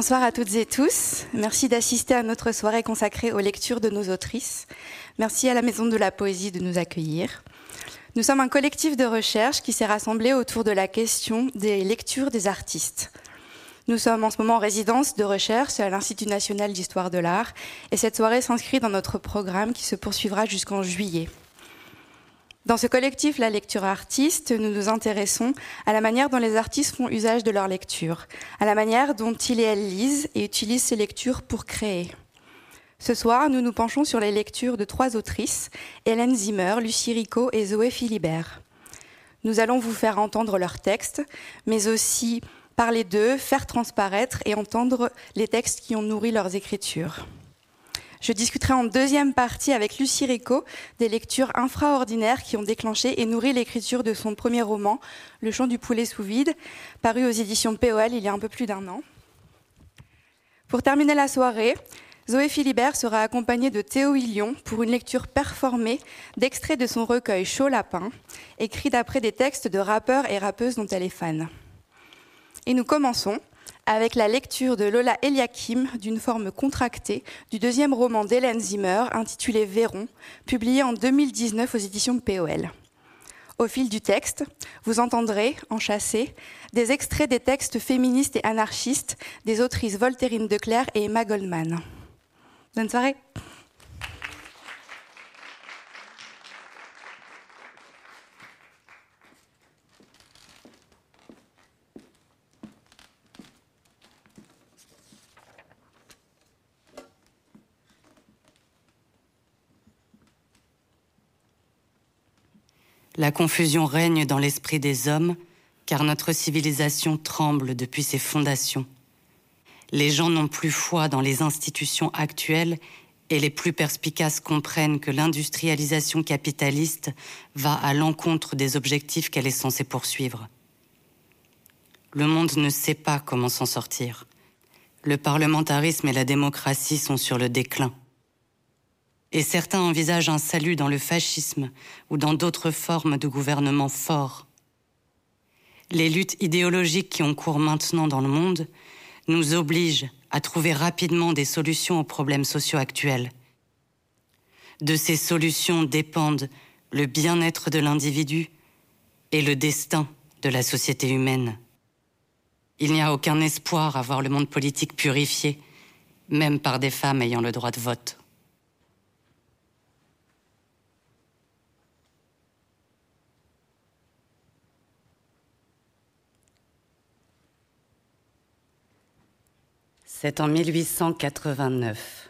Bonsoir à toutes et tous. Merci d'assister à notre soirée consacrée aux lectures de nos autrices. Merci à la Maison de la Poésie de nous accueillir. Nous sommes un collectif de recherche qui s'est rassemblé autour de la question des lectures des artistes. Nous sommes en ce moment en résidence de recherche à l'Institut national d'histoire de l'art et cette soirée s'inscrit dans notre programme qui se poursuivra jusqu'en juillet. Dans ce collectif La lecture artiste, nous nous intéressons à la manière dont les artistes font usage de leur lecture, à la manière dont ils et elles lisent et utilisent ces lectures pour créer. Ce soir, nous nous penchons sur les lectures de trois autrices, Hélène Zimmer, Lucie Rico et Zoé Philibert. Nous allons vous faire entendre leurs textes, mais aussi parler d'eux, faire transparaître et entendre les textes qui ont nourri leurs écritures. Je discuterai en deuxième partie avec Lucie Rico des lectures infraordinaires qui ont déclenché et nourri l'écriture de son premier roman, Le chant du poulet sous vide, paru aux éditions POL il y a un peu plus d'un an. Pour terminer la soirée, Zoé Philibert sera accompagnée de Théo Hillion pour une lecture performée d'extraits de son recueil Chaud Lapin, écrit d'après des textes de rappeurs et rappeuses dont elle est fan. Et nous commençons avec la lecture de Lola Eliakim d'une forme contractée du deuxième roman d'Hélène Zimmer intitulé Véron, publié en 2019 aux éditions POL. Au fil du texte, vous entendrez, enchâssés, des extraits des textes féministes et anarchistes des autrices Voltairine de Clerc et Emma Goldman. Bonne soirée! La confusion règne dans l'esprit des hommes, car notre civilisation tremble depuis ses fondations. Les gens n'ont plus foi dans les institutions actuelles et les plus perspicaces comprennent que l'industrialisation capitaliste va à l'encontre des objectifs qu'elle est censée poursuivre. Le monde ne sait pas comment s'en sortir. Le parlementarisme et la démocratie sont sur le déclin et certains envisagent un salut dans le fascisme ou dans d'autres formes de gouvernement fort. Les luttes idéologiques qui ont cours maintenant dans le monde nous obligent à trouver rapidement des solutions aux problèmes sociaux actuels. De ces solutions dépendent le bien-être de l'individu et le destin de la société humaine. Il n'y a aucun espoir à voir le monde politique purifié, même par des femmes ayant le droit de vote. C'est en 1889,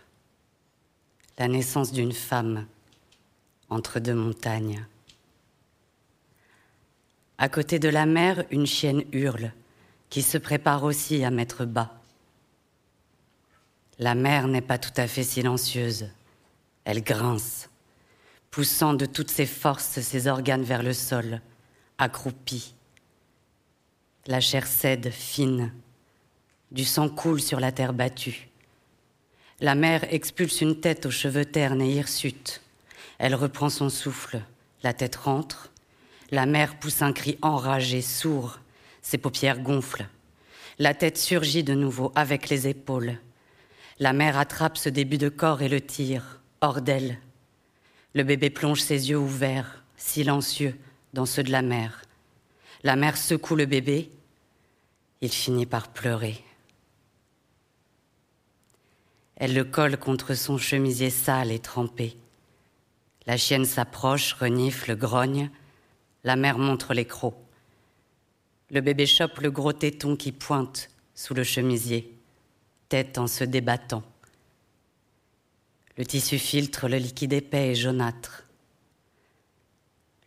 la naissance d'une femme entre deux montagnes. À côté de la mer, une chienne hurle, qui se prépare aussi à mettre bas. La mer n'est pas tout à fait silencieuse, elle grince, poussant de toutes ses forces ses organes vers le sol, accroupie. La chair cède, fine, du sang coule sur la terre battue. La mer expulse une tête aux cheveux ternes et hirsutes. Elle reprend son souffle. La tête rentre. La mer pousse un cri enragé, sourd. Ses paupières gonflent. La tête surgit de nouveau avec les épaules. La mère attrape ce début de corps et le tire, hors d'elle. Le bébé plonge ses yeux ouverts, silencieux, dans ceux de la mère. La mère secoue le bébé. Il finit par pleurer. Elle le colle contre son chemisier sale et trempé. La chienne s'approche, renifle, grogne. La mère montre les crocs. Le bébé chope le gros téton qui pointe sous le chemisier, tête en se débattant. Le tissu filtre le liquide épais et jaunâtre.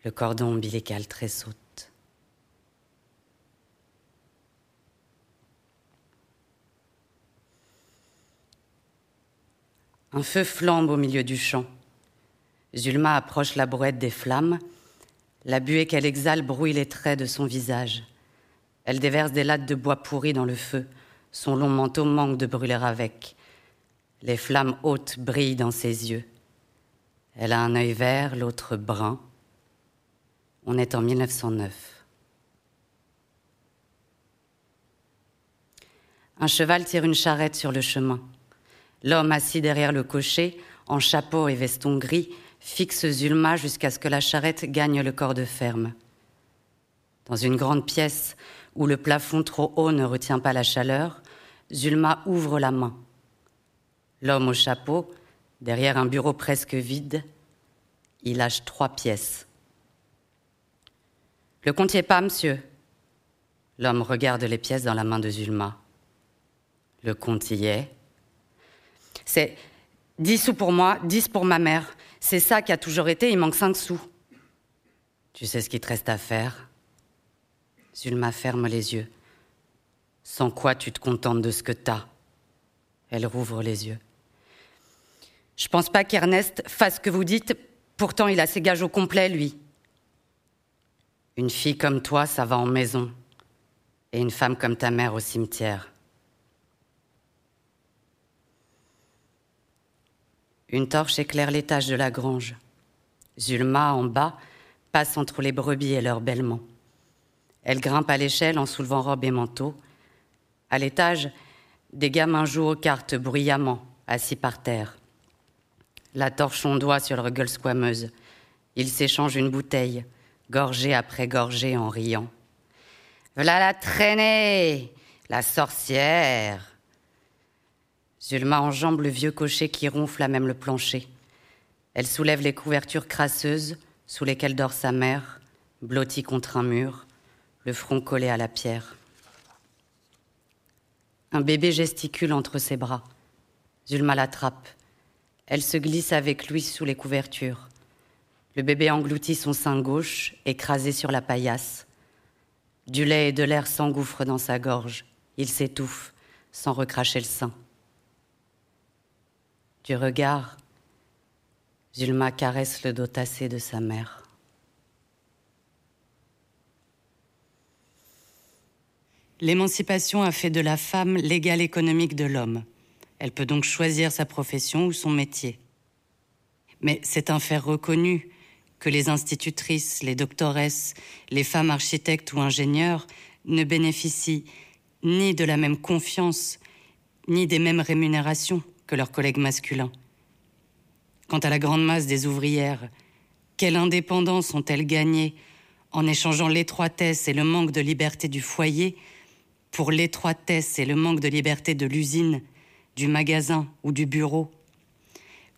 Le cordon ombilical tressaute. Un feu flambe au milieu du champ. Zulma approche la brouette des flammes. La buée qu'elle exhale brouille les traits de son visage. Elle déverse des lattes de bois pourri dans le feu. Son long manteau manque de brûler avec. Les flammes hautes brillent dans ses yeux. Elle a un œil vert, l'autre brun. On est en 1909. Un cheval tire une charrette sur le chemin. L'homme assis derrière le cocher, en chapeau et veston gris, fixe Zulma jusqu'à ce que la charrette gagne le corps de ferme. Dans une grande pièce où le plafond trop haut ne retient pas la chaleur, Zulma ouvre la main. L'homme au chapeau, derrière un bureau presque vide, il lâche trois pièces. Le comptiez pas, monsieur. L'homme regarde les pièces dans la main de Zulma. Le compte y est. C'est dix sous pour moi, dix pour ma mère. C'est ça qui a toujours été, il manque cinq sous. Tu sais ce qu'il te reste à faire? Zulma ferme les yeux. Sans quoi tu te contentes de ce que t'as? Elle rouvre les yeux. Je pense pas qu'Ernest fasse ce que vous dites, pourtant il a ses gages au complet, lui. Une fille comme toi, ça va en maison, et une femme comme ta mère au cimetière. Une torche éclaire l'étage de la grange. Zulma, en bas, passe entre les brebis et leurs bêlements. Elle grimpe à l'échelle en soulevant robe et manteau. À l'étage, des gamins jouent aux cartes bruyamment, assis par terre. La torche ondoie sur leur gueule squameuse. Ils s'échangent une bouteille, gorgée après gorgée en riant. Voilà la traînée, la sorcière. Zulma enjambe le vieux cocher qui ronfle à même le plancher. Elle soulève les couvertures crasseuses sous lesquelles dort sa mère, blottie contre un mur, le front collé à la pierre. Un bébé gesticule entre ses bras. Zulma l'attrape. Elle se glisse avec lui sous les couvertures. Le bébé engloutit son sein gauche, écrasé sur la paillasse. Du lait et de l'air s'engouffrent dans sa gorge. Il s'étouffe, sans recracher le sein. Du regard, Zulma caresse le dos tassé de sa mère. L'émancipation a fait de la femme l'égal économique de l'homme. Elle peut donc choisir sa profession ou son métier. Mais c'est un fait reconnu que les institutrices, les doctoresses, les femmes architectes ou ingénieurs ne bénéficient ni de la même confiance, ni des mêmes rémunérations que leurs collègues masculins. Quant à la grande masse des ouvrières, quelle indépendance ont-elles gagné en échangeant l'étroitesse et le manque de liberté du foyer pour l'étroitesse et le manque de liberté de l'usine, du magasin ou du bureau?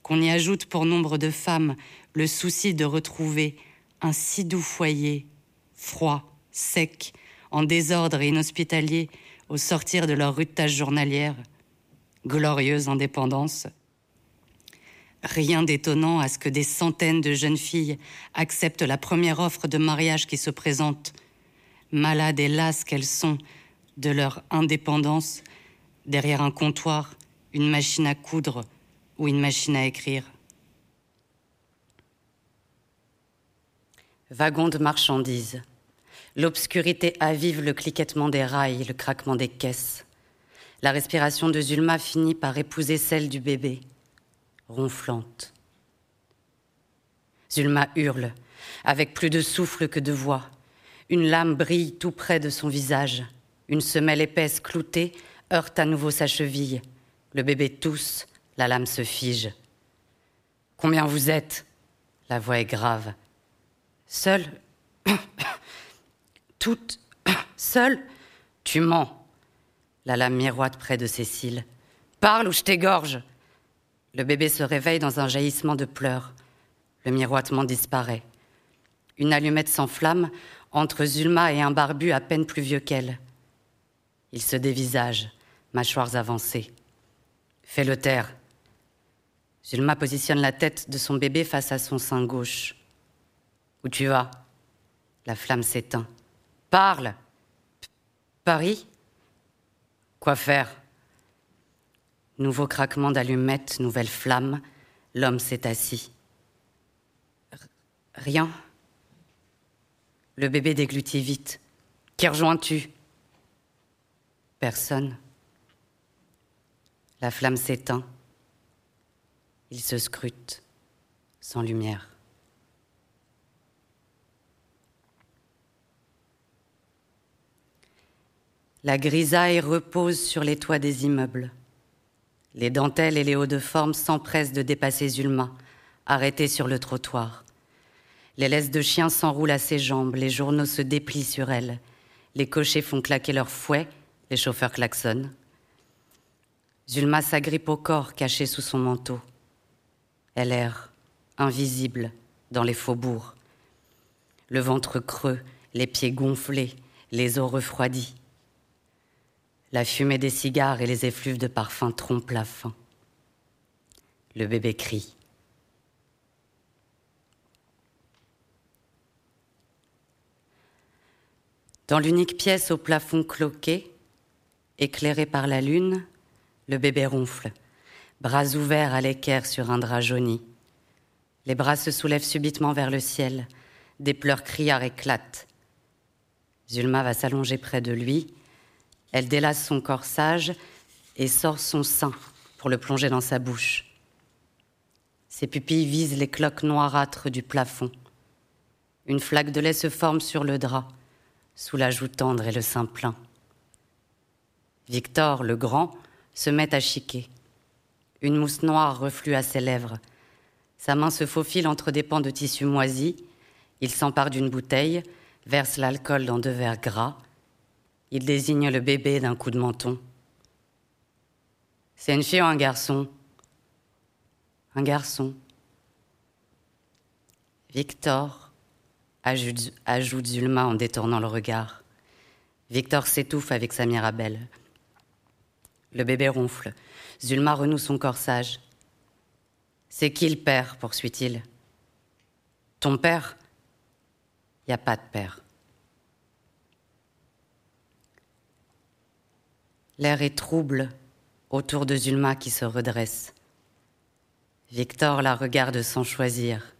Qu'on y ajoute pour nombre de femmes le souci de retrouver un si doux foyer, froid, sec, en désordre et inhospitalier au sortir de leur tâche journalière glorieuse indépendance. Rien d'étonnant à ce que des centaines de jeunes filles acceptent la première offre de mariage qui se présente, malades et lasses qu'elles sont de leur indépendance, derrière un comptoir, une machine à coudre ou une machine à écrire. Wagon de marchandises. L'obscurité avive le cliquettement des rails, le craquement des caisses. La respiration de Zulma finit par épouser celle du bébé, ronflante. Zulma hurle, avec plus de souffle que de voix. Une lame brille tout près de son visage. Une semelle épaisse cloutée heurte à nouveau sa cheville. Le bébé tousse, la lame se fige. Combien vous êtes? La voix est grave. Seule Toute Seule Tu mens. La lame miroite près de ses cils. Parle ou je t'égorge Le bébé se réveille dans un jaillissement de pleurs. Le miroitement disparaît. Une allumette s'enflamme entre Zulma et un barbu à peine plus vieux qu'elle. Il se dévisage, mâchoires avancées. Fais-le taire. Zulma positionne la tête de son bébé face à son sein gauche. Où tu vas? La flamme s'éteint. Parle Paris? Quoi faire? Nouveau craquement d'allumettes, nouvelle flamme. L'homme s'est assis. Rien. Le bébé déglutit vite. Qui rejoins-tu? Personne. La flamme s'éteint. Il se scrute, sans lumière. La grisaille repose sur les toits des immeubles. Les dentelles et les hauts de forme s'empressent de dépasser Zulma, arrêtée sur le trottoir. Les laisses de chien s'enroulent à ses jambes, les journaux se déplient sur elle, les cochers font claquer leurs fouets, les chauffeurs klaxonnent. Zulma s'agrippe au corps caché sous son manteau. Elle erre, invisible, dans les faubourgs. Le ventre creux, les pieds gonflés, les os refroidis. La fumée des cigares et les effluves de parfum trompent la faim. Le bébé crie. Dans l'unique pièce au plafond cloqué, éclairée par la lune, le bébé ronfle, bras ouverts à l'équerre sur un drap jauni. Les bras se soulèvent subitement vers le ciel, des pleurs criards éclatent. Zulma va s'allonger près de lui, elle délace son corsage et sort son sein pour le plonger dans sa bouche. Ses pupilles visent les cloques noirâtres du plafond. Une flaque de lait se forme sur le drap sous la joue tendre et le sein plein. Victor, le grand, se met à chiquer. Une mousse noire reflue à ses lèvres. Sa main se faufile entre des pans de tissu moisi. Il s'empare d'une bouteille, verse l'alcool dans deux verres gras. Il désigne le bébé d'un coup de menton. C'est une fille ou un garçon? Un garçon. Victor, ajoute Zulma en détournant le regard. Victor s'étouffe avec sa mirabelle. Le bébé ronfle. Zulma renoue son corsage. C'est qui le père? poursuit-il. Ton père? Il n'y a pas de père. L'air est trouble autour de Zulma qui se redresse. Victor la regarde sans choisir,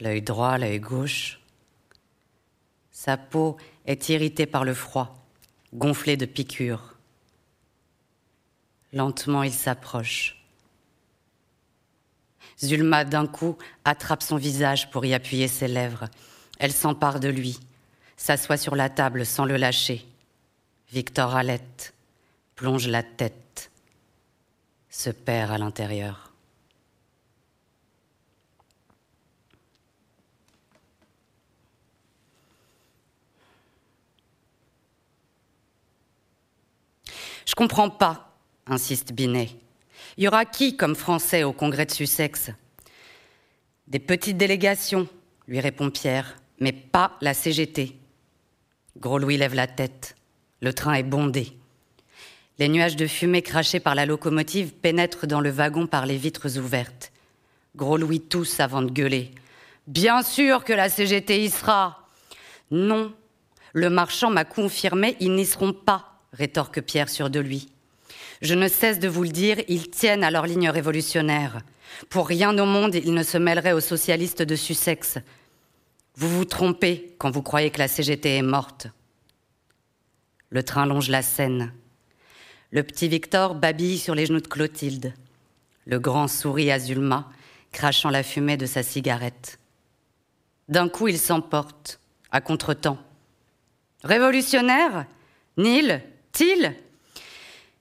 l'œil droit, l'œil gauche. Sa peau est irritée par le froid, gonflée de piqûres. Lentement, il s'approche. Zulma, d'un coup, attrape son visage pour y appuyer ses lèvres. Elle s'empare de lui, s'assoit sur la table sans le lâcher. Victor halète, plonge la tête, se perd à l'intérieur. Je comprends pas, insiste Binet. Il y aura qui comme Français au congrès de Sussex? Des petites délégations, lui répond Pierre, mais pas la CGT. Gros Louis lève la tête. Le train est bondé. Les nuages de fumée crachés par la locomotive pénètrent dans le wagon par les vitres ouvertes. Gros Louis tousse avant de gueuler. Bien sûr que la CGT y sera. Non, le marchand m'a confirmé, ils n'y seront pas rétorque Pierre sûr de lui. Je ne cesse de vous le dire, ils tiennent à leur ligne révolutionnaire. Pour rien au monde, ils ne se mêleraient aux socialistes de Sussex. Vous vous trompez quand vous croyez que la CGT est morte. Le train longe la Seine. Le petit Victor babille sur les genoux de Clotilde. Le grand sourit à Zulma, crachant la fumée de sa cigarette. D'un coup, il s'emporte, à contretemps. Révolutionnaire? Nil? Til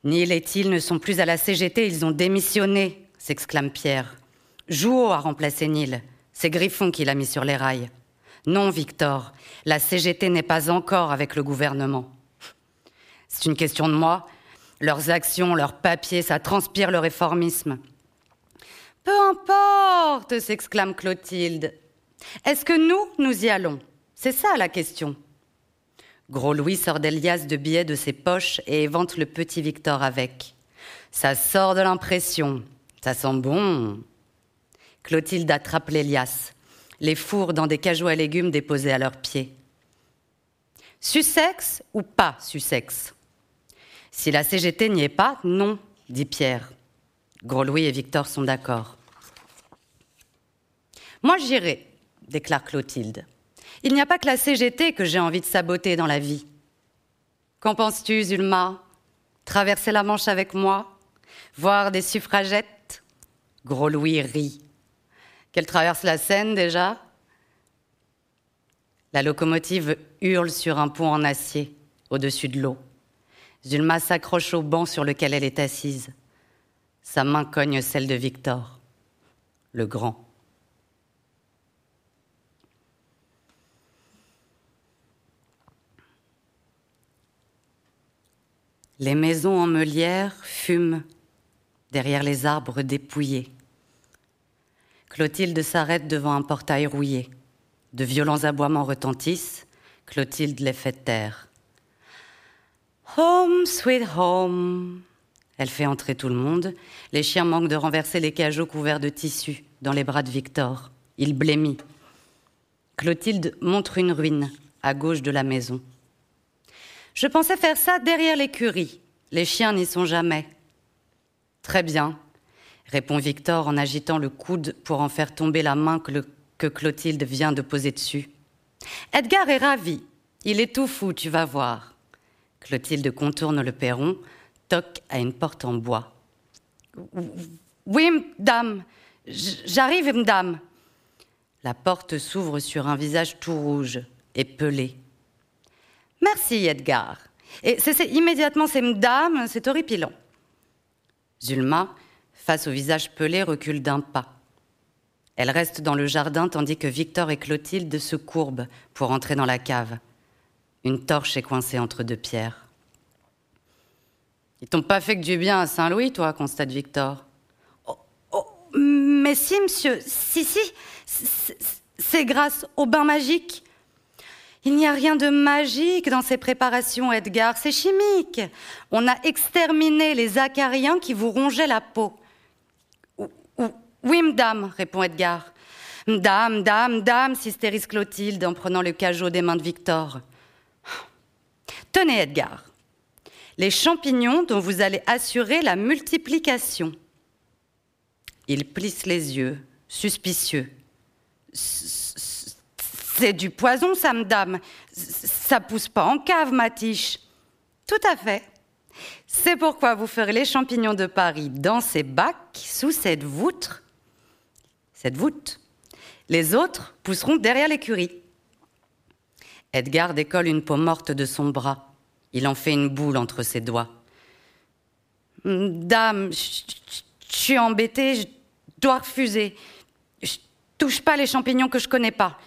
Neil et Til ne sont plus à la CGT, ils ont démissionné, s'exclame Pierre. Jouot a remplacé Neil. C'est Griffon qui l'a mis sur les rails. Non, Victor, la CGT n'est pas encore avec le gouvernement. C'est une question de moi. Leurs actions, leurs papiers, ça transpire le réformisme. Peu importe, s'exclame Clotilde. Est-ce que nous, nous y allons? C'est ça la question. Gros Louis sort des de billets de ses poches et évente le petit Victor avec. Ça sort de l'impression. Ça sent bon. Clotilde attrape les liasses, les fourre dans des cajots à légumes déposés à leurs pieds. Sussex ou pas Sussex? Si la CGT n'y est pas, non, dit Pierre. Gros Louis et Victor sont d'accord. Moi j'irai, déclare Clotilde. Il n'y a pas que la CGT que j'ai envie de saboter dans la vie. Qu'en penses-tu, Zulma? Traverser la Manche avec moi? Voir des suffragettes? Gros Louis rit. Qu'elle traverse la Seine déjà? La locomotive hurle sur un pont en acier, au-dessus de l'eau. Zulma s'accroche au banc sur lequel elle est assise. Sa main cogne celle de Victor, le grand. Les maisons en meulière fument derrière les arbres dépouillés. Clotilde s'arrête devant un portail rouillé. De violents aboiements retentissent. Clotilde les fait taire. Home, sweet home. Elle fait entrer tout le monde. Les chiens manquent de renverser les cajots couverts de tissu dans les bras de Victor. Il blêmit. Clotilde montre une ruine à gauche de la maison. Je pensais faire ça derrière l'écurie. Les chiens n'y sont jamais. Très bien, répond Victor en agitant le coude pour en faire tomber la main que, que Clotilde vient de poser dessus. Edgar est ravi. Il est tout fou, tu vas voir. Clotilde contourne le perron, toque à une porte en bois. Oui, madame. J'arrive, madame. La porte s'ouvre sur un visage tout rouge et pelé. Merci, Edgar. Et c'est immédiatement ces dames, c'est horripilant. Zulma, face au visage pelé, recule d'un pas. Elle reste dans le jardin tandis que Victor et Clotilde se courbent pour entrer dans la cave. Une torche est coincée entre deux pierres. Ils t'ont pas fait que du bien à Saint-Louis, toi, constate Victor. Oh, oh, mais si, monsieur, si, si, c'est grâce au bain magique. Il n'y a rien de magique dans ces préparations, Edgar, c'est chimique. On a exterminé les acariens qui vous rongeaient la peau. Oui, madame, répond Edgar. Dame, dame, dame, s'hystérise Clotilde en prenant le cajot des mains de Victor. Tenez, Edgar, les champignons dont vous allez assurer la multiplication. Il plisse les yeux, suspicieux. C'est du poison, ça, madame. Ça pousse pas en cave, Matiche. Tout à fait. C'est pourquoi vous ferez les champignons de Paris dans ces bacs, sous cette voûte. Cette voûte. Les autres pousseront derrière l'écurie. Edgar décolle une peau morte de son bras. Il en fait une boule entre ses doigts. Dame, je suis embêtée, je dois refuser. Je touche pas les champignons que je connais pas.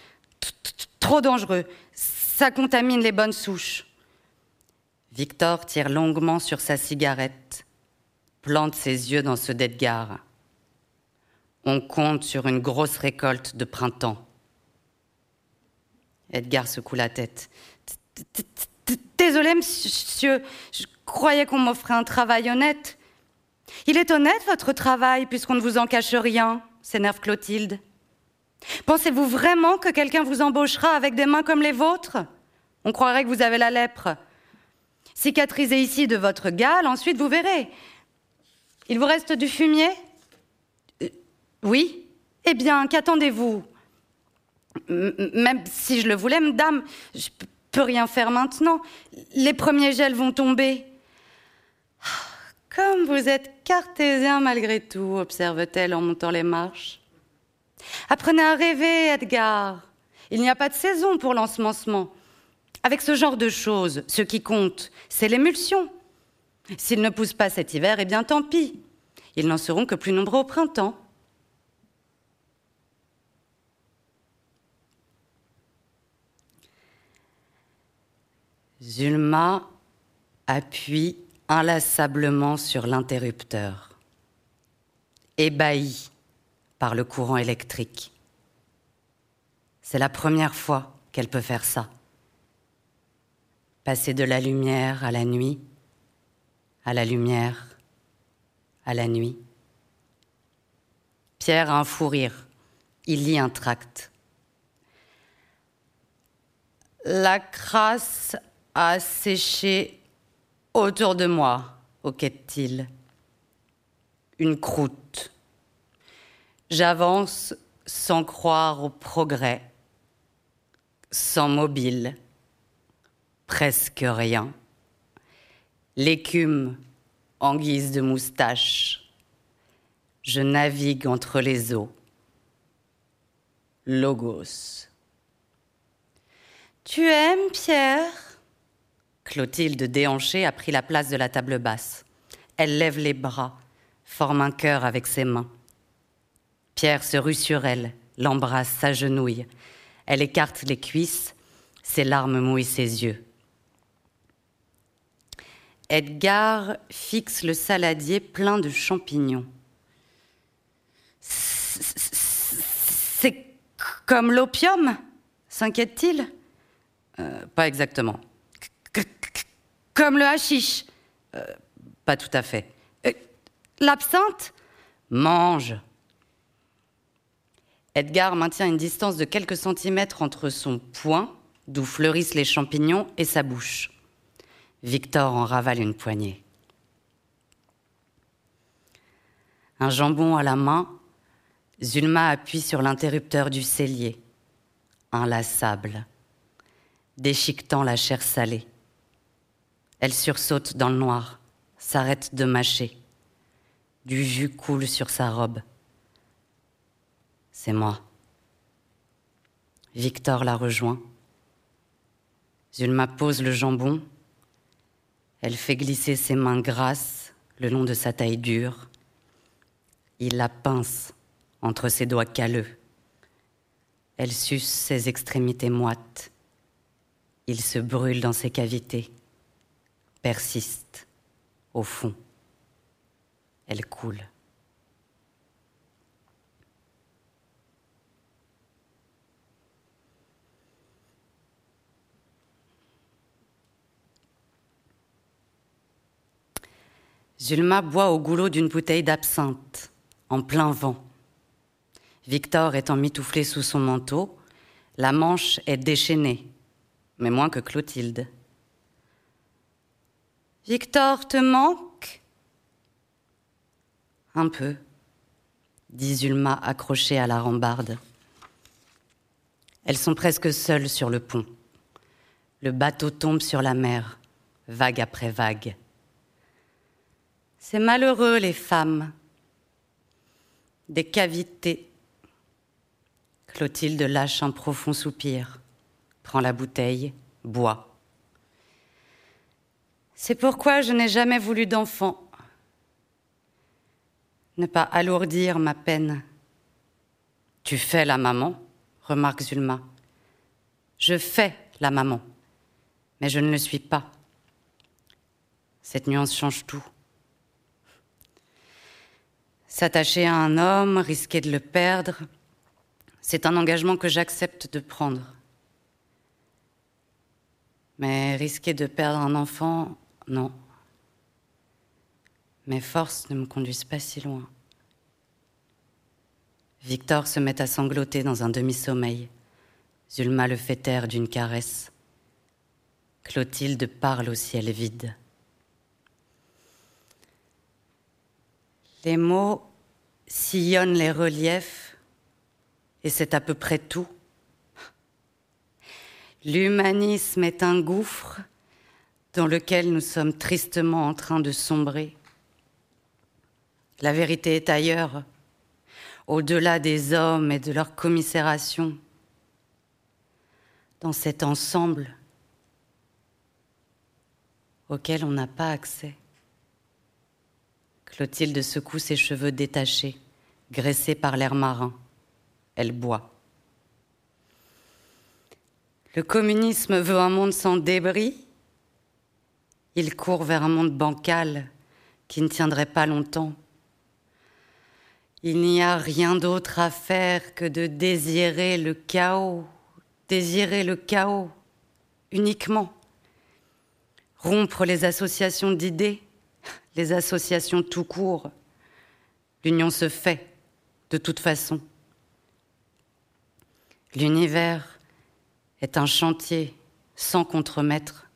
Trop dangereux. Ça contamine les bonnes souches. Victor tire longuement sur sa cigarette, plante ses yeux dans ceux d'Edgar. On compte sur une grosse récolte de printemps. Edgar secoue la tête. Désolé, monsieur, je croyais qu'on m'offrait un travail honnête. Il est honnête, votre travail, puisqu'on ne vous en cache rien, s'énerve Clotilde. Pensez-vous vraiment que quelqu'un vous embauchera avec des mains comme les vôtres? On croirait que vous avez la lèpre. Cicatrisez ici de votre gale, ensuite vous verrez. Il vous reste du fumier? Euh, Oui Eh bien, qu'attendez-vous? Même si je le voulais, madame, je peux rien faire maintenant. Les premiers gels vont tomber. Comme vous êtes cartésien malgré tout, observe-t-elle en montant les marches. Apprenez à rêver, Edgar. Il n'y a pas de saison pour l'ensemencement. Avec ce genre de choses, ce qui compte, c'est l'émulsion. S'ils ne poussent pas cet hiver, eh bien tant pis. Ils n'en seront que plus nombreux au printemps. Zulma appuie inlassablement sur l'interrupteur. Ébahie, par le courant électrique. C'est la première fois qu'elle peut faire ça. Passer de la lumière à la nuit, à la lumière, à la nuit. Pierre a un fou rire. Il lit un tract. La crasse a séché autour de moi, hoquette-t-il. Une croûte J'avance sans croire au progrès, sans mobile, presque rien. L'écume en guise de moustache. Je navigue entre les eaux. Logos. Tu aimes Pierre? Clotilde, déhanchée, a pris la place de la table basse. Elle lève les bras, forme un cœur avec ses mains. Pierre se rue sur elle, l'embrasse, s'agenouille. Elle écarte les cuisses, ses larmes mouillent ses yeux. Edgar fixe le saladier plein de champignons. C'est comme l'opium s'inquiète-t-il? Euh, Pas exactement. Comme le hashish euh, Pas tout à fait. Euh, l'absinthe Mange. Edgar maintient une distance de quelques centimètres entre son poing, d'où fleurissent les champignons, et sa bouche. Victor en ravale une poignée. Un jambon à la main, Zulma appuie sur l'interrupteur du cellier, inlassable, déchiquetant la chair salée. Elle sursaute dans le noir, s'arrête de mâcher. Du jus coule sur sa robe. C'est moi. Victor la rejoint. Zulma pose le jambon. Elle fait glisser ses mains grasses le long de sa taille dure. Il la pince entre ses doigts calleux. Elle suce ses extrémités moites. Il se brûle dans ses cavités, persiste au fond. Elle coule. Zulma boit au goulot d'une bouteille d'absinthe, en plein vent. Victor étant mitouflé sous son manteau, la manche est déchaînée, mais moins que Clotilde. Victor te manque? Un peu, dit Zulma accrochée à la rambarde. Elles sont presque seules sur le pont. Le bateau tombe sur la mer, vague après vague. C'est malheureux, les femmes. Des cavités. Clotilde lâche un profond soupir, prend la bouteille, boit. C'est pourquoi je n'ai jamais voulu d'enfant. Ne pas alourdir ma peine. Tu fais la maman, remarque Zulma. Je fais la maman, mais je ne le suis pas. Cette nuance change tout. S'attacher à un homme, risquer de le perdre, c'est un engagement que j'accepte de prendre. Mais risquer de perdre un enfant, non. Mes forces ne me conduisent pas si loin. Victor se met à sangloter dans un demi-sommeil. Zulma le fait taire d'une caresse. Clotilde parle au ciel vide. Les mots sillonnent les reliefs et c'est à peu près tout. L'humanisme est un gouffre dans lequel nous sommes tristement en train de sombrer. La vérité est ailleurs, au-delà des hommes et de leur commisération, dans cet ensemble auquel on n'a pas accès. Clotilde secoue ses cheveux détachés, graissés par l'air marin. Elle boit. Le communisme veut un monde sans débris. Il court vers un monde bancal qui ne tiendrait pas longtemps. Il n'y a rien d'autre à faire que de désirer le chaos, désirer le chaos uniquement, rompre les associations d'idées, les associations tout court. L'union se fait, de toute façon. L'univers est un chantier sans contremaître.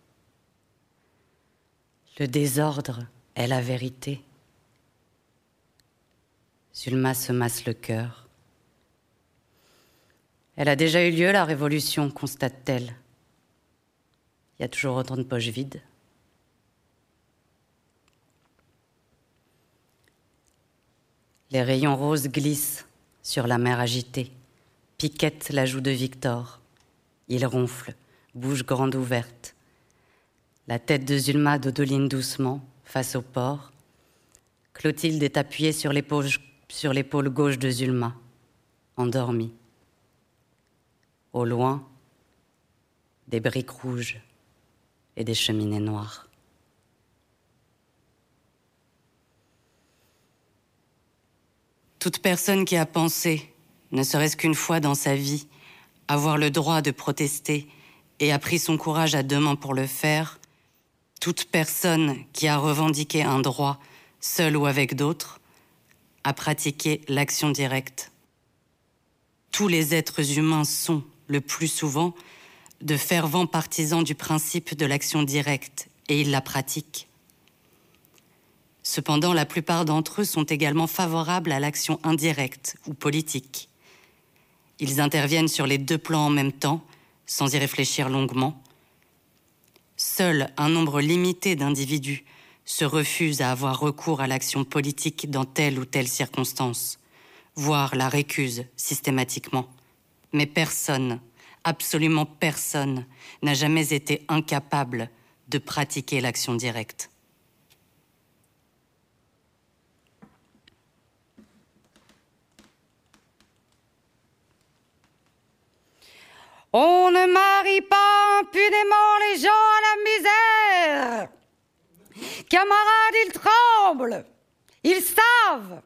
Le désordre est la vérité. Zulma se masse le cœur. Elle a déjà eu lieu, la révolution, constate-t-elle. Il y a toujours autant de poches vides. Les rayons roses glissent sur la mer agitée, piquettent la joue de Victor. Il ronfle, bouche grande ouverte. La tête de Zulma dodoline doucement face au port. Clotilde est appuyée sur l'épaule gauche de Zulma, endormie. Au loin, des briques rouges et des cheminées noires. Toute personne qui a pensé, ne serait-ce qu'une fois dans sa vie, avoir le droit de protester et a pris son courage à deux mains pour le faire, toute personne qui a revendiqué un droit, seul ou avec d'autres, a pratiqué l'action directe. Tous les êtres humains sont, le plus souvent, de fervents partisans du principe de l'action directe, et ils la pratiquent. Cependant, la plupart d'entre eux sont également favorables à l'action indirecte ou politique. Ils interviennent sur les deux plans en même temps, sans y réfléchir longuement. Seul un nombre limité d'individus se refusent à avoir recours à l'action politique dans telle ou telle circonstance, voire la récusent systématiquement. Mais personne, absolument personne, n'a jamais été incapable de pratiquer l'action directe. On ne marie pas impunément les gens à la misère. Camarades, ils tremblent. Ils savent.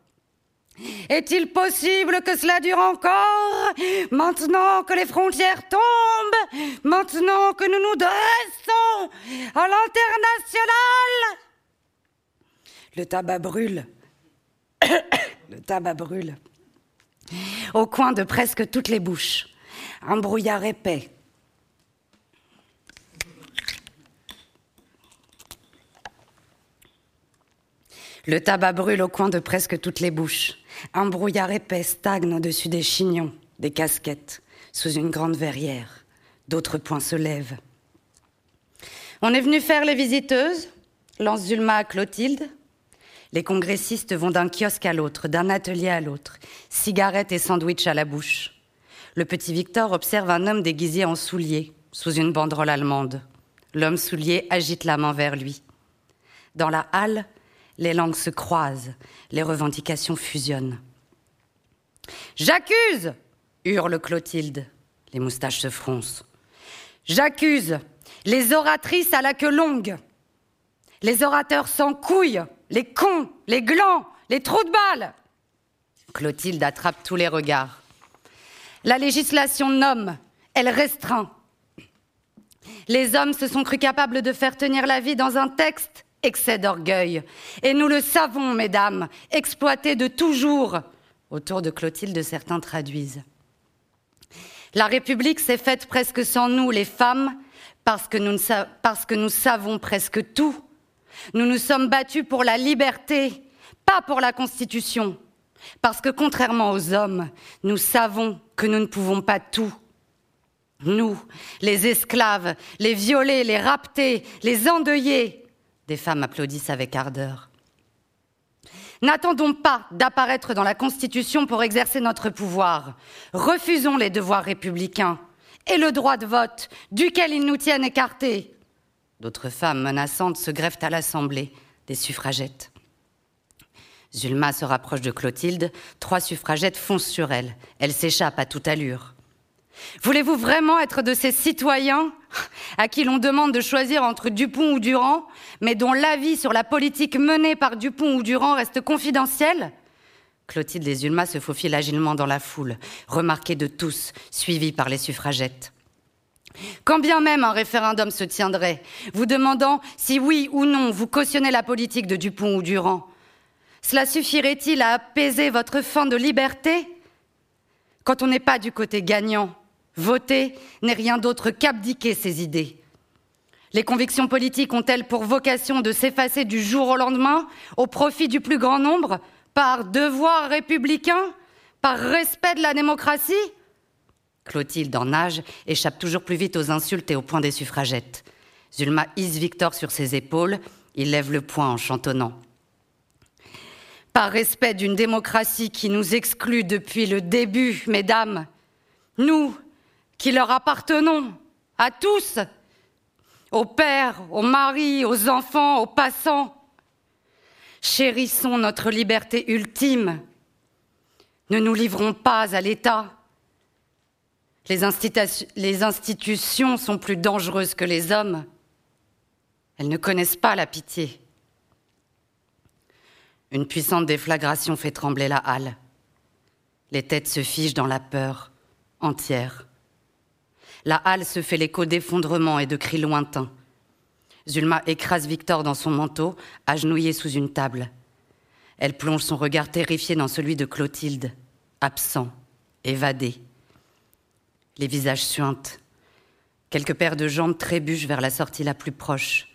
Est-il possible que cela dure encore? Maintenant que les frontières tombent, maintenant que nous nous dressons à l'international Le tabac brûle. Le tabac brûle. Au coin de presque toutes les bouches un brouillard épais. Le tabac brûle au coin de presque toutes les bouches. Un brouillard épais stagne au-dessus des chignons, des casquettes, sous une grande verrière. D'autres points se lèvent. On est venu faire les visiteuses, lance Zulma à Clotilde. Les congressistes vont d'un kiosque à l'autre, d'un atelier à l'autre, cigarettes et sandwichs à la bouche le petit Victor observe un homme déguisé en soulier, sous une banderole allemande. L'homme soulier agite la main vers lui. Dans la halle, les langues se croisent, les revendications fusionnent. J'accuse hurle Clotilde. Les moustaches se froncent. J'accuse les oratrices à la queue longue, les orateurs sans couilles, les cons, les glands, les trous de balles. Clotilde attrape tous les regards. La législation nomme, elle restreint. Les hommes se sont crus capables de faire tenir la vie dans un texte, excès d'orgueil. Et nous le savons, mesdames, exploité de toujours. Autour de Clotilde, certains traduisent. La République s'est faite presque sans nous, les femmes, parce que, nous parce que nous savons presque tout. Nous nous sommes battus pour la liberté, pas pour la Constitution. Parce que contrairement aux hommes, nous savons que nous ne pouvons pas tout. Nous, les esclaves, les violés, les raptés, les endeuillés, des femmes applaudissent avec ardeur. N'attendons pas d'apparaître dans la Constitution pour exercer notre pouvoir. Refusons les devoirs républicains et le droit de vote, duquel ils nous tiennent écartés. D'autres femmes menaçantes se greffent à l'Assemblée, des suffragettes. Zulma se rapproche de Clotilde. Trois suffragettes foncent sur elle. Elle s'échappe à toute allure. Voulez-vous vraiment être de ces citoyens à qui l'on demande de choisir entre Dupont ou Durand, mais dont l'avis sur la politique menée par Dupont ou Durand reste confidentiel? Clotilde et Zulma se faufilent agilement dans la foule, remarquée de tous, suivie par les suffragettes. Quand bien même un référendum se tiendrait, vous demandant si oui ou non vous cautionnez la politique de Dupont ou Durand, cela suffirait-il à apaiser votre faim de liberté? Quand on n'est pas du côté gagnant, voter n'est rien d'autre qu'abdiquer ses idées. Les convictions politiques ont-elles pour vocation de s'effacer du jour au lendemain au profit du plus grand nombre, par devoir républicain, par respect de la démocratie? Clotilde, en âge, échappe toujours plus vite aux insultes et aux points des suffragettes. Zulma hisse Victor sur ses épaules, il lève le poing en chantonnant par respect d'une démocratie qui nous exclut depuis le début, mesdames, nous qui leur appartenons à tous, aux pères, aux maris, aux enfants, aux passants. Chérissons notre liberté ultime. Ne nous livrons pas à l'État. Les, les, institutions sont plus dangereuses que les hommes. Elles ne connaissent pas la pitié. Une puissante déflagration fait trembler la halle. Les têtes se figent dans la peur entière. La halle se fait l'écho d'effondrements et de cris lointains. Zulma écrase Victor dans son manteau, agenouillé sous une table. Elle plonge son regard terrifié dans celui de Clotilde, absent, évadé. Les visages suintent. Quelques paires de jambes trébuchent vers la sortie la plus proche.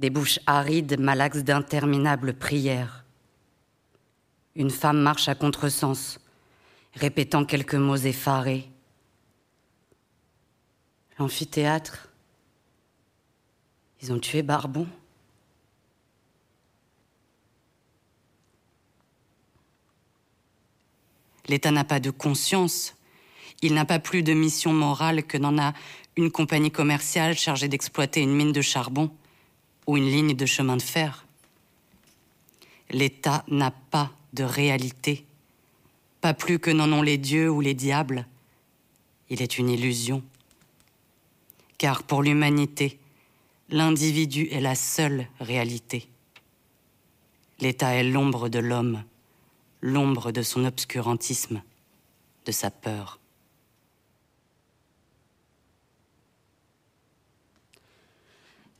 Des bouches arides malaxent d'interminables prières. Une femme marche à contresens, répétant quelques mots effarés. L'amphithéâtre. Ils ont tué Barbon. L'État n'a pas de conscience. Il n'a pas plus de mission morale que n'en a une compagnie commerciale chargée d'exploiter une mine de charbon ou une ligne de chemin de fer. L'État n'a pas de réalité, pas plus que n'en ont les dieux ou les diables. Il est une illusion. Car pour l'humanité, l'individu est la seule réalité. L'État est l'ombre de l'homme, l'ombre de son obscurantisme, de sa peur.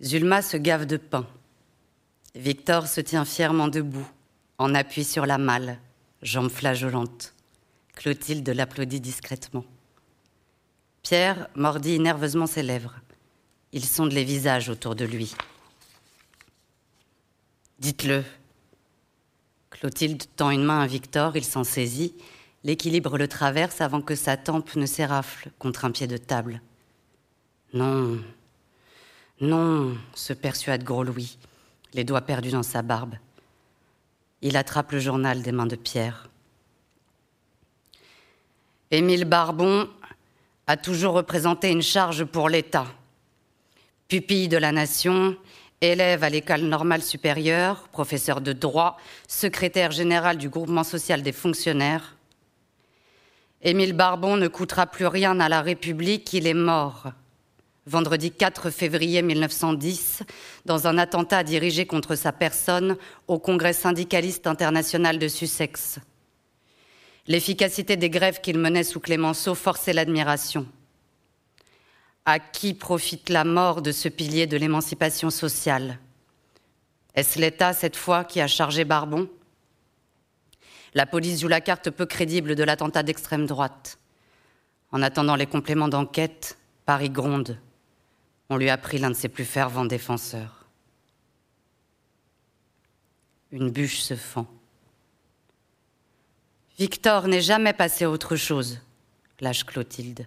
Zulma se gave de pain. Victor se tient fièrement debout, en appui sur la malle, jambes flageolantes. Clotilde l'applaudit discrètement. Pierre mordit nerveusement ses lèvres. Il sonde les visages autour de lui. Dites-le. Clotilde tend une main à Victor, il s'en saisit. L'équilibre le traverse avant que sa tempe ne s'érafle contre un pied de table. Non, non, se persuade Gros Louis, les doigts perdus dans sa barbe. Il attrape le journal des mains de Pierre. Émile Barbon a toujours représenté une charge pour l'État. Pupille de la nation, élève à l'école normale supérieure, professeur de droit, secrétaire général du groupement social des fonctionnaires. Émile Barbon ne coûtera plus rien à la République, il est mort vendredi 4 février 1910, dans un attentat dirigé contre sa personne au Congrès syndicaliste international de Sussex. L'efficacité des grèves qu'il menait sous Clémenceau forçait l'admiration. À qui profite la mort de ce pilier de l'émancipation sociale? Est-ce l'État, cette fois, qui a chargé Barbon? La police joue la carte peu crédible de l'attentat d'extrême droite. En attendant les compléments d'enquête, Paris gronde. On lui a pris l'un de ses plus fervents défenseurs. Une bûche se fend. Victor n'est jamais passé autre chose, lâche Clotilde.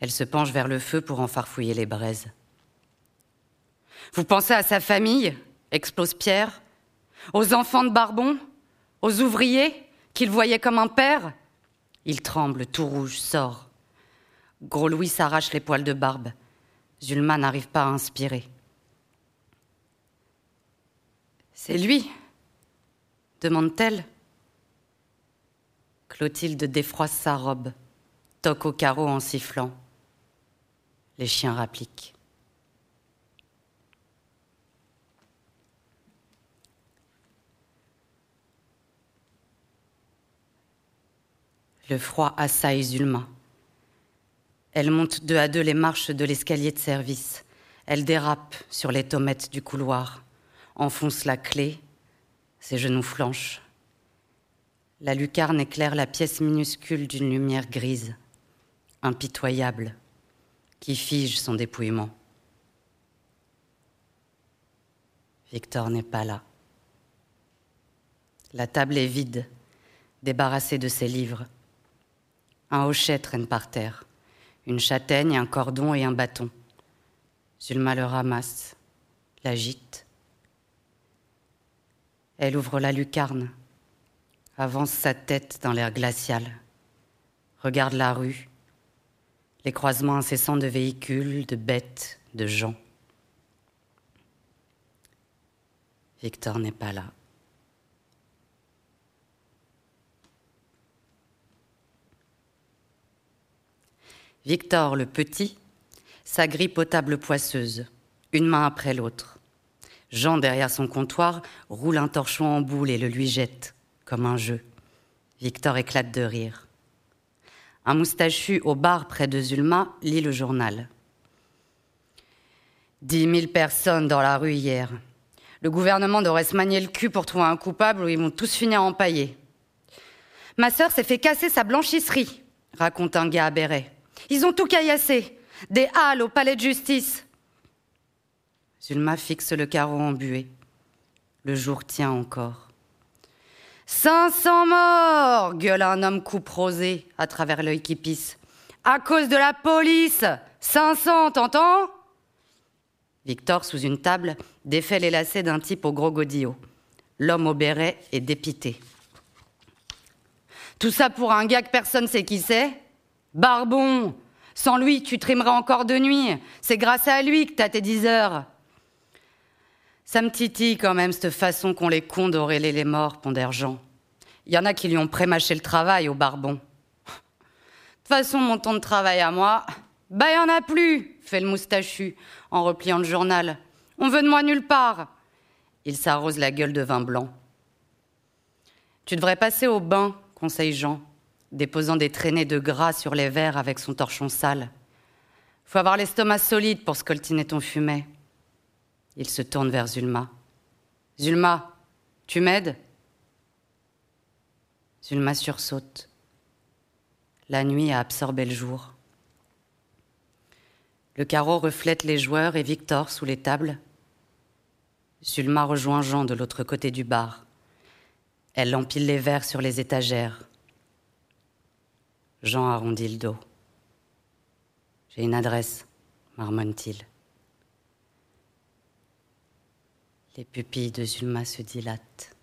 Elle se penche vers le feu pour en farfouiller les braises. Vous pensez à sa famille explose Pierre. Aux enfants de Barbon Aux ouvriers qu'il voyait comme un père? Il tremble, tout rouge, sort. Gros Louis s'arrache les poils de barbe. Zulma n'arrive pas à inspirer. C'est lui demande-t-elle. Clotilde défroisse sa robe, toque au carreau en sifflant. Les chiens rappliquent. Le froid assaille Zulma. Elle monte deux à deux les marches de l'escalier de service. Elle dérape sur les tomettes du couloir, enfonce la clé, ses genoux flanchent. La lucarne éclaire la pièce minuscule d'une lumière grise, impitoyable, qui fige son dépouillement. Victor n'est pas là. La table est vide, débarrassée de ses livres. Un hochet traîne par terre une châtaigne, un cordon et un bâton. Zulma le ramasse, l'agite. Elle ouvre la lucarne, avance sa tête dans l'air glacial, regarde la rue, les croisements incessants de véhicules, de bêtes, de gens. Victor n'est pas là. Victor le petit s'agrippe aux tables poisseuses, une main après l'autre. Jean, derrière son comptoir, roule un torchon en boule et le lui jette, comme un jeu. Victor éclate de rire. Un moustachu au bar près de Zulma lit le journal. Dix mille personnes dans la rue hier. Le gouvernement devrait se manier le cul pour trouver un coupable ou ils vont tous finir empaillés. Ma sœur s'est fait casser sa blanchisserie, raconte un gars à béret. Ils ont tout caillassé. Des halles au palais de justice. Zulma fixe le carreau embué. Le jour tient encore. 500 morts gueule un homme coupe rosé à travers l'œil qui pisse. À cause de la police 500, t'entends? Victor, sous une table, défait les lacets d'un type au gros godillot. L'homme au béret est dépité. Tout ça pour un gars que personne sait qui c'est? Barbon Sans lui, tu trimerais encore de nuit. C'est grâce à lui que t'as tes 10 heures. Ça me titille quand même, cette façon qu'ont les cons les morts, pondère Jean. Il y en a qui lui ont prémâché le travail au barbon. De toute façon, mon temps de travail à moi, bah y en a plus, fait le moustachu en repliant le journal. On veut de moi nulle part. Il s'arrose la gueule de vin blanc. Tu devrais passer au bain, conseille Jean déposant des traînées de gras sur les verres avec son torchon sale. Faut avoir l'estomac solide pour scoltiner ton fumet. Il se tourne vers Zulma. Zulma, tu m'aides? Zulma sursaute. La nuit a absorbé le jour. Le carreau reflète les joueurs et Victor sous les tables. Zulma rejoint Jean de l'autre côté du bar. Elle empile les verres sur les étagères. Jean arrondit le dos. J'ai une adresse, marmonne-t-il. Les pupilles de Zulma se dilatent.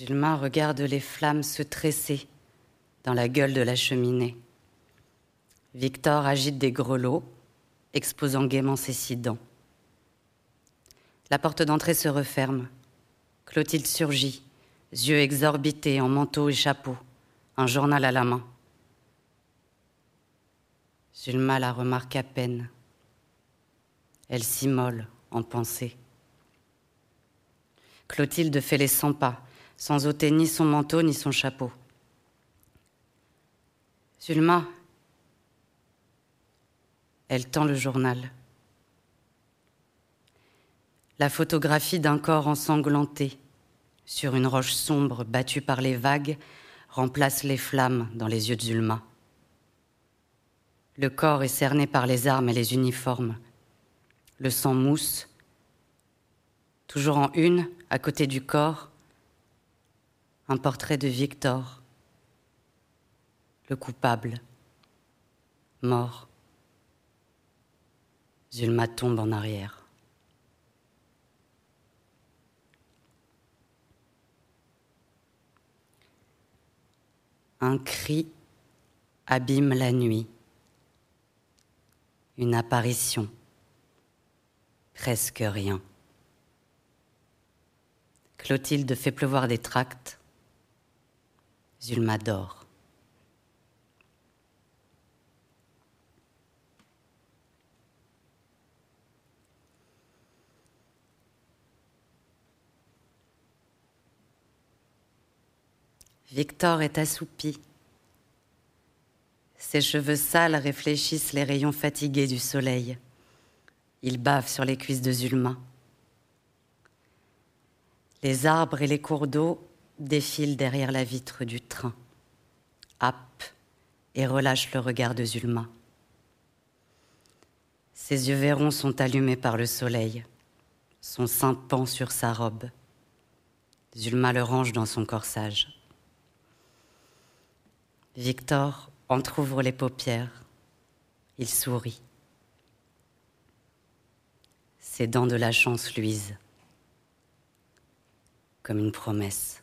Zulma regarde les flammes se tresser dans la gueule de la cheminée. Victor agite des grelots, exposant gaiement ses six dents. La porte d'entrée se referme. Clotilde surgit, yeux exorbités en manteau et chapeau, un journal à la main. Zulma la remarque à peine. Elle s'immole en pensée. Clotilde fait les cent pas, sans ôter ni son manteau ni son chapeau. Zulma, elle tend le journal. La photographie d'un corps ensanglanté sur une roche sombre battue par les vagues remplace les flammes dans les yeux de Zulma. Le corps est cerné par les armes et les uniformes. Le sang mousse. Toujours en une, à côté du corps, un portrait de Victor, le coupable, mort. Zulma tombe en arrière. Un cri abîme la nuit. Une apparition. Presque rien. Clotilde fait pleuvoir des tracts. Zulma dort. Victor est assoupi. Ses cheveux sales réfléchissent les rayons fatigués du soleil. Il bave sur les cuisses de Zulma. Les arbres et les cours d'eau défile derrière la vitre du train, happe et relâche le regard de Zulma. Ses yeux verrons sont allumés par le soleil, son sein pend sur sa robe. Zulma le range dans son corsage. Victor entr'ouvre les paupières. Il sourit. Ses dents de la chance luisent, comme une promesse.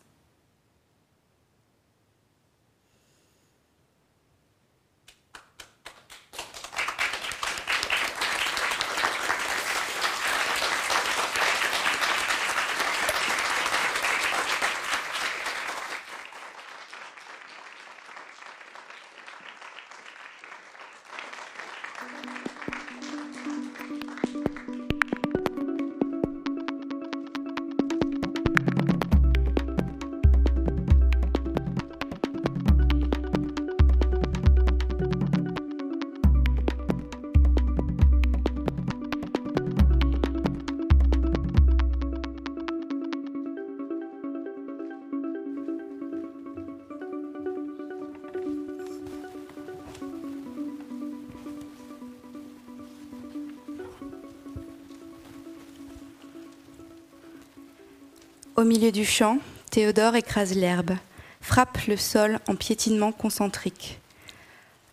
Au milieu du champ, Théodore écrase l'herbe, frappe le sol en piétinement concentrique.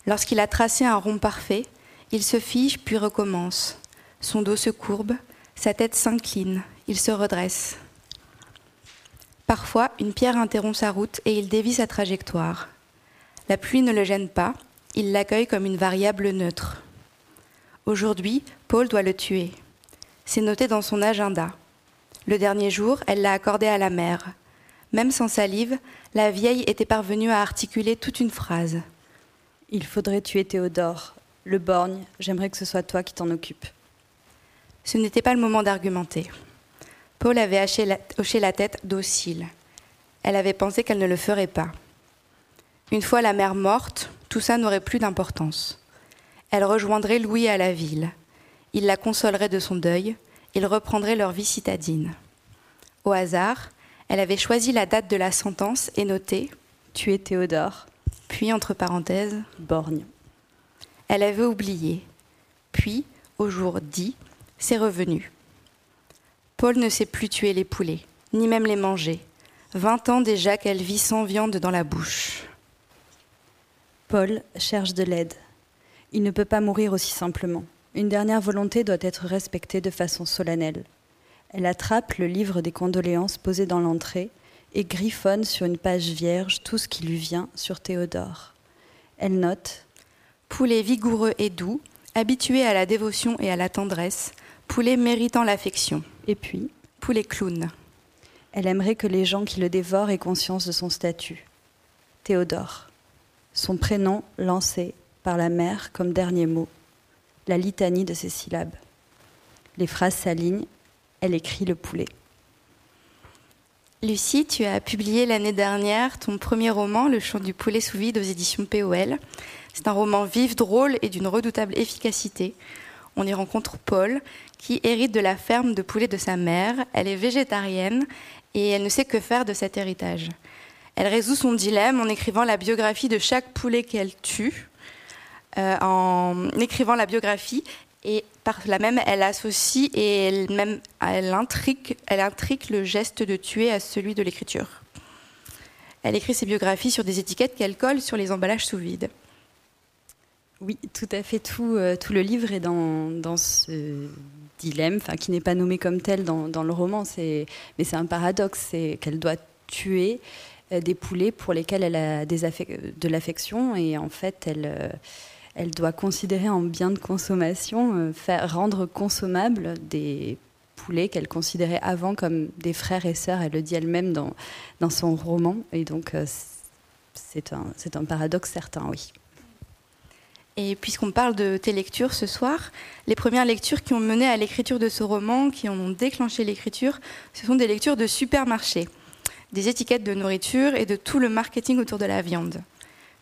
Lorsqu'il a tracé un rond parfait, il se fige puis recommence. Son dos se courbe, sa tête s'incline, il se redresse. Parfois, une pierre interrompt sa route et il dévie sa trajectoire. La pluie ne le gêne pas, il l'accueille comme une variable neutre. Aujourd'hui, Paul doit le tuer. C'est noté dans son agenda. Le dernier jour, elle l'a accordé à la mère. Même sans salive, la vieille était parvenue à articuler toute une phrase. Il faudrait tuer Théodore. Le borgne, j'aimerais que ce soit toi qui t'en occupes. Ce n'était pas le moment d'argumenter. Paul avait hoché la, tête docile. Elle avait pensé qu'elle ne le ferait pas. Une fois la mère morte, tout ça n'aurait plus d'importance. Elle rejoindrait Louis à la ville. Il la consolerait de son deuil, ils reprendraient leur vie citadine. Au hasard, elle avait choisi la date de la sentence et noté Tuer Théodore. Puis, entre parenthèses, Borgne. Elle avait oublié. Puis, au jour dit, c'est revenu. Paul ne sait plus tuer les poulets, ni même les manger. Vingt ans déjà qu'elle vit sans viande dans la bouche. Paul cherche de l'aide. Il ne peut pas mourir aussi simplement. Une dernière volonté doit être respectée de façon solennelle. Elle attrape le livre des condoléances posé dans l'entrée et griffonne sur une page vierge tout ce qui lui vient sur Théodore. Elle note Poulet vigoureux et doux, habitué à la dévotion et à la tendresse, poulet méritant l'affection. Et puis Poulet clown. Elle aimerait que les gens qui le dévorent aient conscience de son statut. Théodore. Son prénom lancé par la mère comme dernier mot la litanie de ses syllabes. Les phrases s'alignent, elle écrit le poulet. Lucie, tu as publié l'année dernière ton premier roman, Le chant du poulet sous vide aux éditions POL. C'est un roman vif, drôle et d'une redoutable efficacité. On y rencontre Paul, qui hérite de la ferme de poulet de sa mère. Elle est végétarienne et elle ne sait que faire de cet héritage. Elle résout son dilemme en écrivant la biographie de chaque poulet qu'elle tue. Euh, en écrivant la biographie et par là même, elle associe et elle, même, elle, intrique, elle intrique le geste de tuer à celui de l'écriture. Elle écrit ses biographies sur des étiquettes qu'elle colle sur les emballages sous vide. Oui, tout à fait. Tout, euh, tout le livre est dans, dans ce dilemme, qui n'est pas nommé comme tel dans, dans le roman, mais c'est un paradoxe, c'est qu'elle doit tuer euh, des poulets pour lesquels elle a des de l'affection et en fait, elle elle doit considérer en bien de consommation, euh, faire rendre consommables des poulets qu'elle considérait avant comme des frères et sœurs. Elle le dit elle-même dans, dans son roman. Et donc, euh, c'est un, un paradoxe certain, oui. Et puisqu'on parle de tes lectures ce soir, les premières lectures qui ont mené à l'écriture de ce roman, qui ont déclenché l'écriture, ce sont des lectures de supermarchés, des étiquettes de nourriture et de tout le marketing autour de la viande.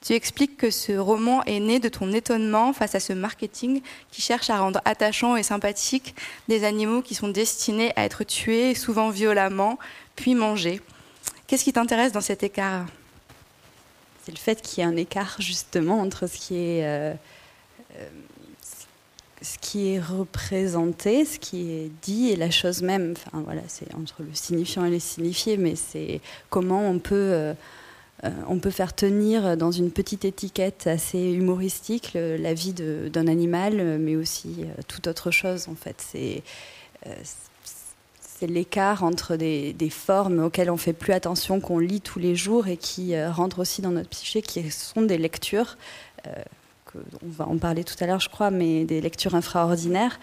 Tu expliques que ce roman est né de ton étonnement face à ce marketing qui cherche à rendre attachants et sympathiques des animaux qui sont destinés à être tués, souvent violemment, puis mangés. Qu'est-ce qui t'intéresse dans cet écart? C'est le fait qu'il y ait un écart justement entre ce qui est, euh, euh, ce qui est représenté, ce qui est dit et la chose même. Enfin voilà, c'est entre le signifiant et le signifié, mais c'est comment on peut euh, on peut faire tenir dans une petite étiquette assez humoristique la vie d'un animal, mais aussi toute autre chose en fait. C'est c'est l'écart entre des, formes auxquelles on fait plus attention, qu'on lit tous les jours et qui rentrent aussi dans notre psyché, qui sont des lectures on va en parler tout à l'heure, je crois, mais des lectures infraordinaires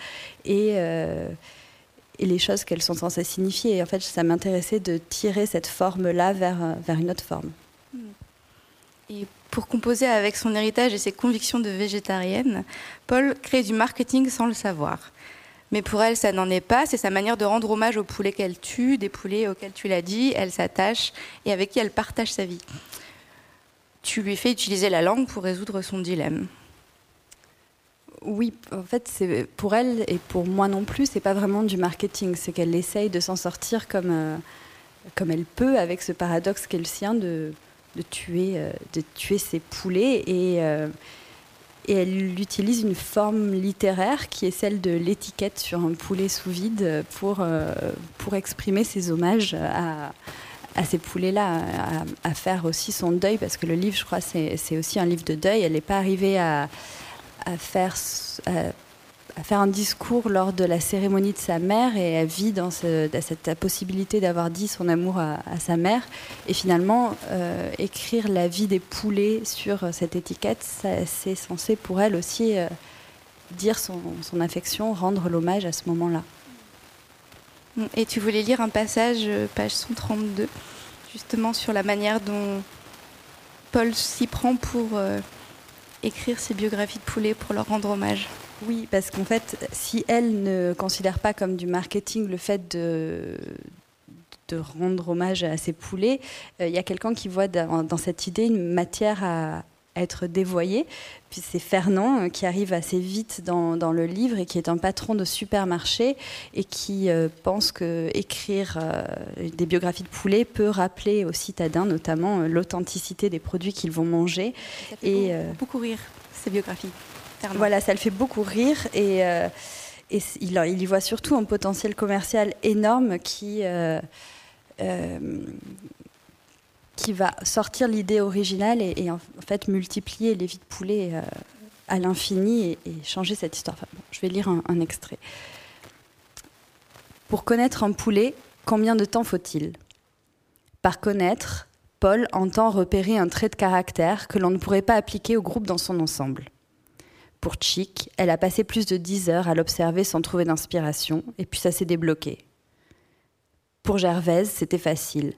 et, euh, les choses qu'elles sont censées signifier. En fait, ça m'intéressait de tirer cette forme-là vers une autre forme. Et pour composer avec son héritage et ses convictions de végétarienne, Paul crée du marketing sans le savoir. Mais pour elle, ça n'en est pas. C'est sa manière de rendre hommage aux poulets qu'elle tue, des poulets auxquels tu l'as dit, elle s'attache et avec qui elle partage sa vie. Tu lui fais utiliser la langue pour résoudre son dilemme. Oui, en fait, c'est pour elle et pour moi non plus, c'est pas vraiment du marketing. C'est qu'elle essaye de s'en sortir comme, euh, comme elle peut avec ce paradoxe qu'est le sien de, de tuer, euh, de tuer ses poulets. Et, euh, et elle utilise une forme littéraire qui est celle de l'étiquette sur un poulet sous vide pour, pour exprimer ses hommages à, à ces poulets-là, à, faire aussi son deuil, parce que le livre, je crois, c'est aussi un livre de deuil. Elle n'est pas arrivée à à faire, faire un discours lors de la cérémonie de sa mère et elle vit dans, cette possibilité d'avoir dit son amour à, sa mère. Et finalement, euh, écrire la vie des poulets sur cette étiquette, c'est censé pour elle aussi euh, dire son, son, affection, rendre l'hommage à ce moment-là. Et tu voulais lire un passage, euh, page 132, justement sur la manière dont Paul s'y prend pour écrire ses biographies de poulets pour leur rendre hommage Oui, parce qu'en fait, si elle ne considère pas comme du marketing le fait de, de rendre hommage à ses poulets, euh, il y a quelqu'un qui voit dans, cette idée une matière à, être dévoyé. Puis c'est Fernand euh, qui arrive assez vite dans, dans, le livre et qui est un patron de supermarché et qui euh, pense que écrire des biographies de poulets peut rappeler aux citadins notamment l'authenticité des produits qu'ils vont manger. Ça fait et beaucoup, rire ces biographies. Voilà, ça le fait beaucoup rire et, et il, y voit surtout un potentiel commercial énorme qui qui va sortir l'idée originale et, en fait multiplier les vies de poulet euh, à l'infini et, changer cette histoire. je vais lire un, extrait. Pour connaître un poulet, combien de temps faut-il? Par connaître, Paul entend repérer un trait de caractère que l'on ne pourrait pas appliquer au groupe dans son ensemble. Pour Chic, elle a passé plus de dix heures à l'observer sans trouver d'inspiration, et puis ça s'est débloqué. Pour Gervaise, c'était facile.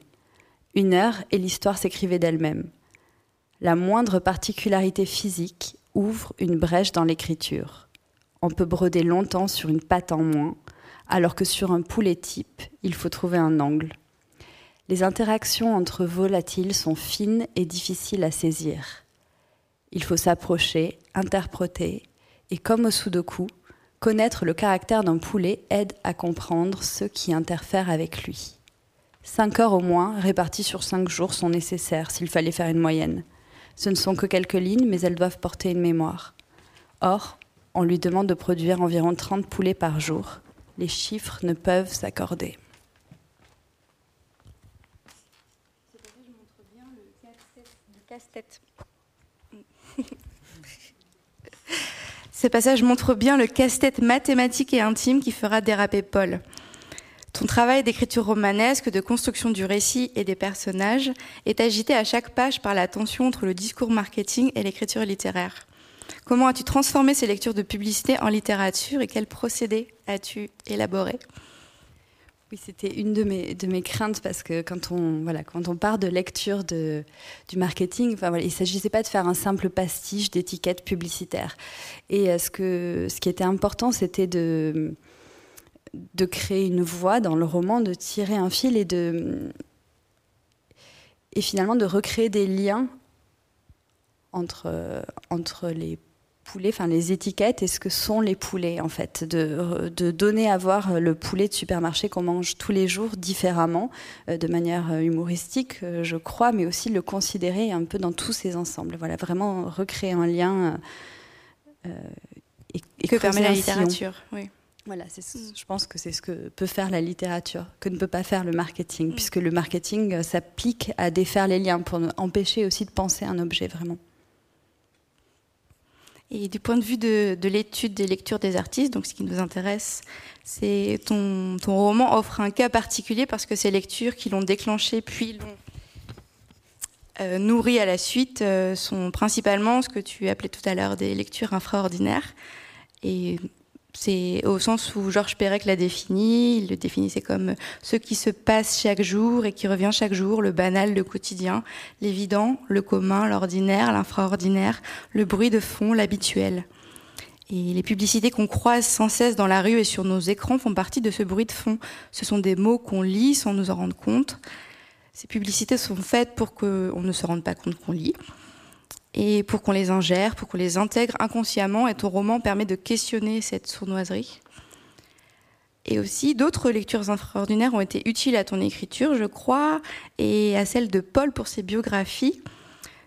Une heure et l'histoire s'écrivait d'elle-même. La moindre particularité physique ouvre une brèche dans l'écriture. On peut broder longtemps sur une patte en moins, alors que sur un poulet type, il faut trouver un angle. Les interactions entre volatiles sont fines et difficiles à saisir. Il faut s'approcher, interpréter, et comme au sudoku, connaître le caractère d'un poulet aide à comprendre ceux qui interfèrent avec lui. Cinq heures au moins, réparties sur cinq jours, sont nécessaires s'il fallait faire une moyenne. Ce ne sont que quelques lignes, mais elles doivent porter une mémoire. Or, on lui demande de produire environ 30 poulets par jour. Les chiffres ne peuvent s'accorder. Ce passage montre bien le casse-tête mathématique et intime qui fera déraper Paul. Ton travail d'écriture romanesque, de construction du récit et des personnages est agité à chaque page par la tension entre le discours marketing et l'écriture littéraire. Comment as-tu transformé ces lectures de publicité en littérature et quels procédés as-tu élaboré? Oui, c'était une de mes, de mes craintes parce que quand on, voilà, quand on part de lecture de, du marketing, enfin, voilà, il ne s'agissait pas de faire un simple pastiche d'étiquettes publicitaires. Et euh, ce, que, ce qui était important, c'était de, de créer une voix dans le roman, de tirer un fil et de et finalement de recréer des liens entre, entre les poulets, enfin les étiquettes et ce que sont les poulets en fait, de, de donner à voir le poulet de supermarché qu'on mange tous les jours différemment, euh, de manière humoristique, euh, je crois, mais aussi le considérer un peu dans tous ces ensembles. Voilà, vraiment recréer un lien. Euh, et, que permet la littérature, oui. Voilà, je pense que c'est ce que peut faire la littérature, que ne peut pas faire le marketing, mm. puisque le marketing euh, s'applique à défaire les liens pour empêcher aussi de penser un objet vraiment. Et du point de vue de, l'étude des lectures des artistes, donc ce qui nous intéresse, c'est ton, ton roman offre un cas particulier parce que ces lectures qui l'ont déclenché puis l'ont euh, nourri à la suite euh, sont principalement ce que tu appelais tout à l'heure des lectures infraordinaires. Et c'est au sens où Georges Perec l'a défini, il le définissait comme ce qui se passe chaque jour et qui revient chaque jour, le banal, le quotidien, l'évident, le commun, l'ordinaire, l'infraordinaire, le bruit de fond, l'habituel. Et les publicités qu'on croise sans cesse dans la rue et sur nos écrans font partie de ce bruit de fond. Ce sont des mots qu'on lit sans nous en rendre compte. Ces publicités sont faites pour qu'on ne se rende pas compte qu'on lit et pour qu'on les ingère, pour qu'on les intègre inconsciemment. Et ton roman permet de questionner cette sournoiserie. Et aussi, d'autres lectures extraordinaires ont été utiles à ton écriture, je crois, et à celle de Paul pour ses biographies,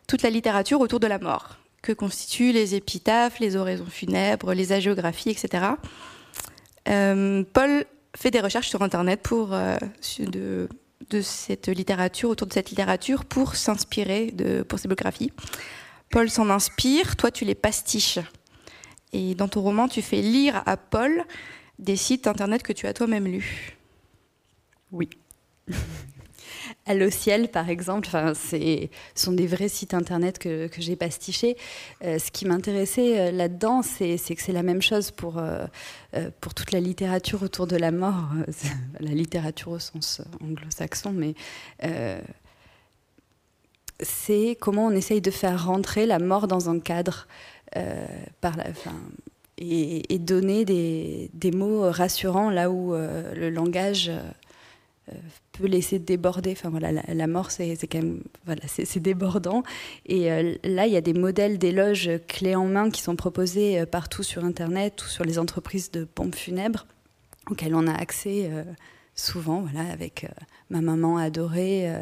toute la littérature autour de la mort, que constituent les épitaphes, les oraisons funèbres, les hagiographies, etc. Euh, Paul fait des recherches sur Internet pour, euh, de, cette littérature, autour de cette littérature, pour s'inspirer pour ses biographies. Paul s'en inspire, toi tu les pastiches. Et dans ton roman, tu fais lire à Paul des sites internet que tu as toi-même lus. Oui. Allo Ciel, par exemple, ce sont des vrais sites internet que, j'ai pastichés. Euh, ce qui m'intéressait euh, là-dedans, c'est que c'est la même chose pour, euh, pour toute la littérature autour de la mort, la littérature au sens anglo-saxon, mais c'est comment on essaye de faire rentrer la mort dans un cadre euh, et, donner des, mots rassurants là où euh, le langage euh, peut laisser déborder. Enfin la, mort c'est quand même voilà, c'est débordant. Et là, il y a des modèles d'éloges clés en main qui sont proposés partout sur Internet ou sur les entreprises de pompes funèbres auxquelles on a accès souvent. Voilà, avec ma maman adorée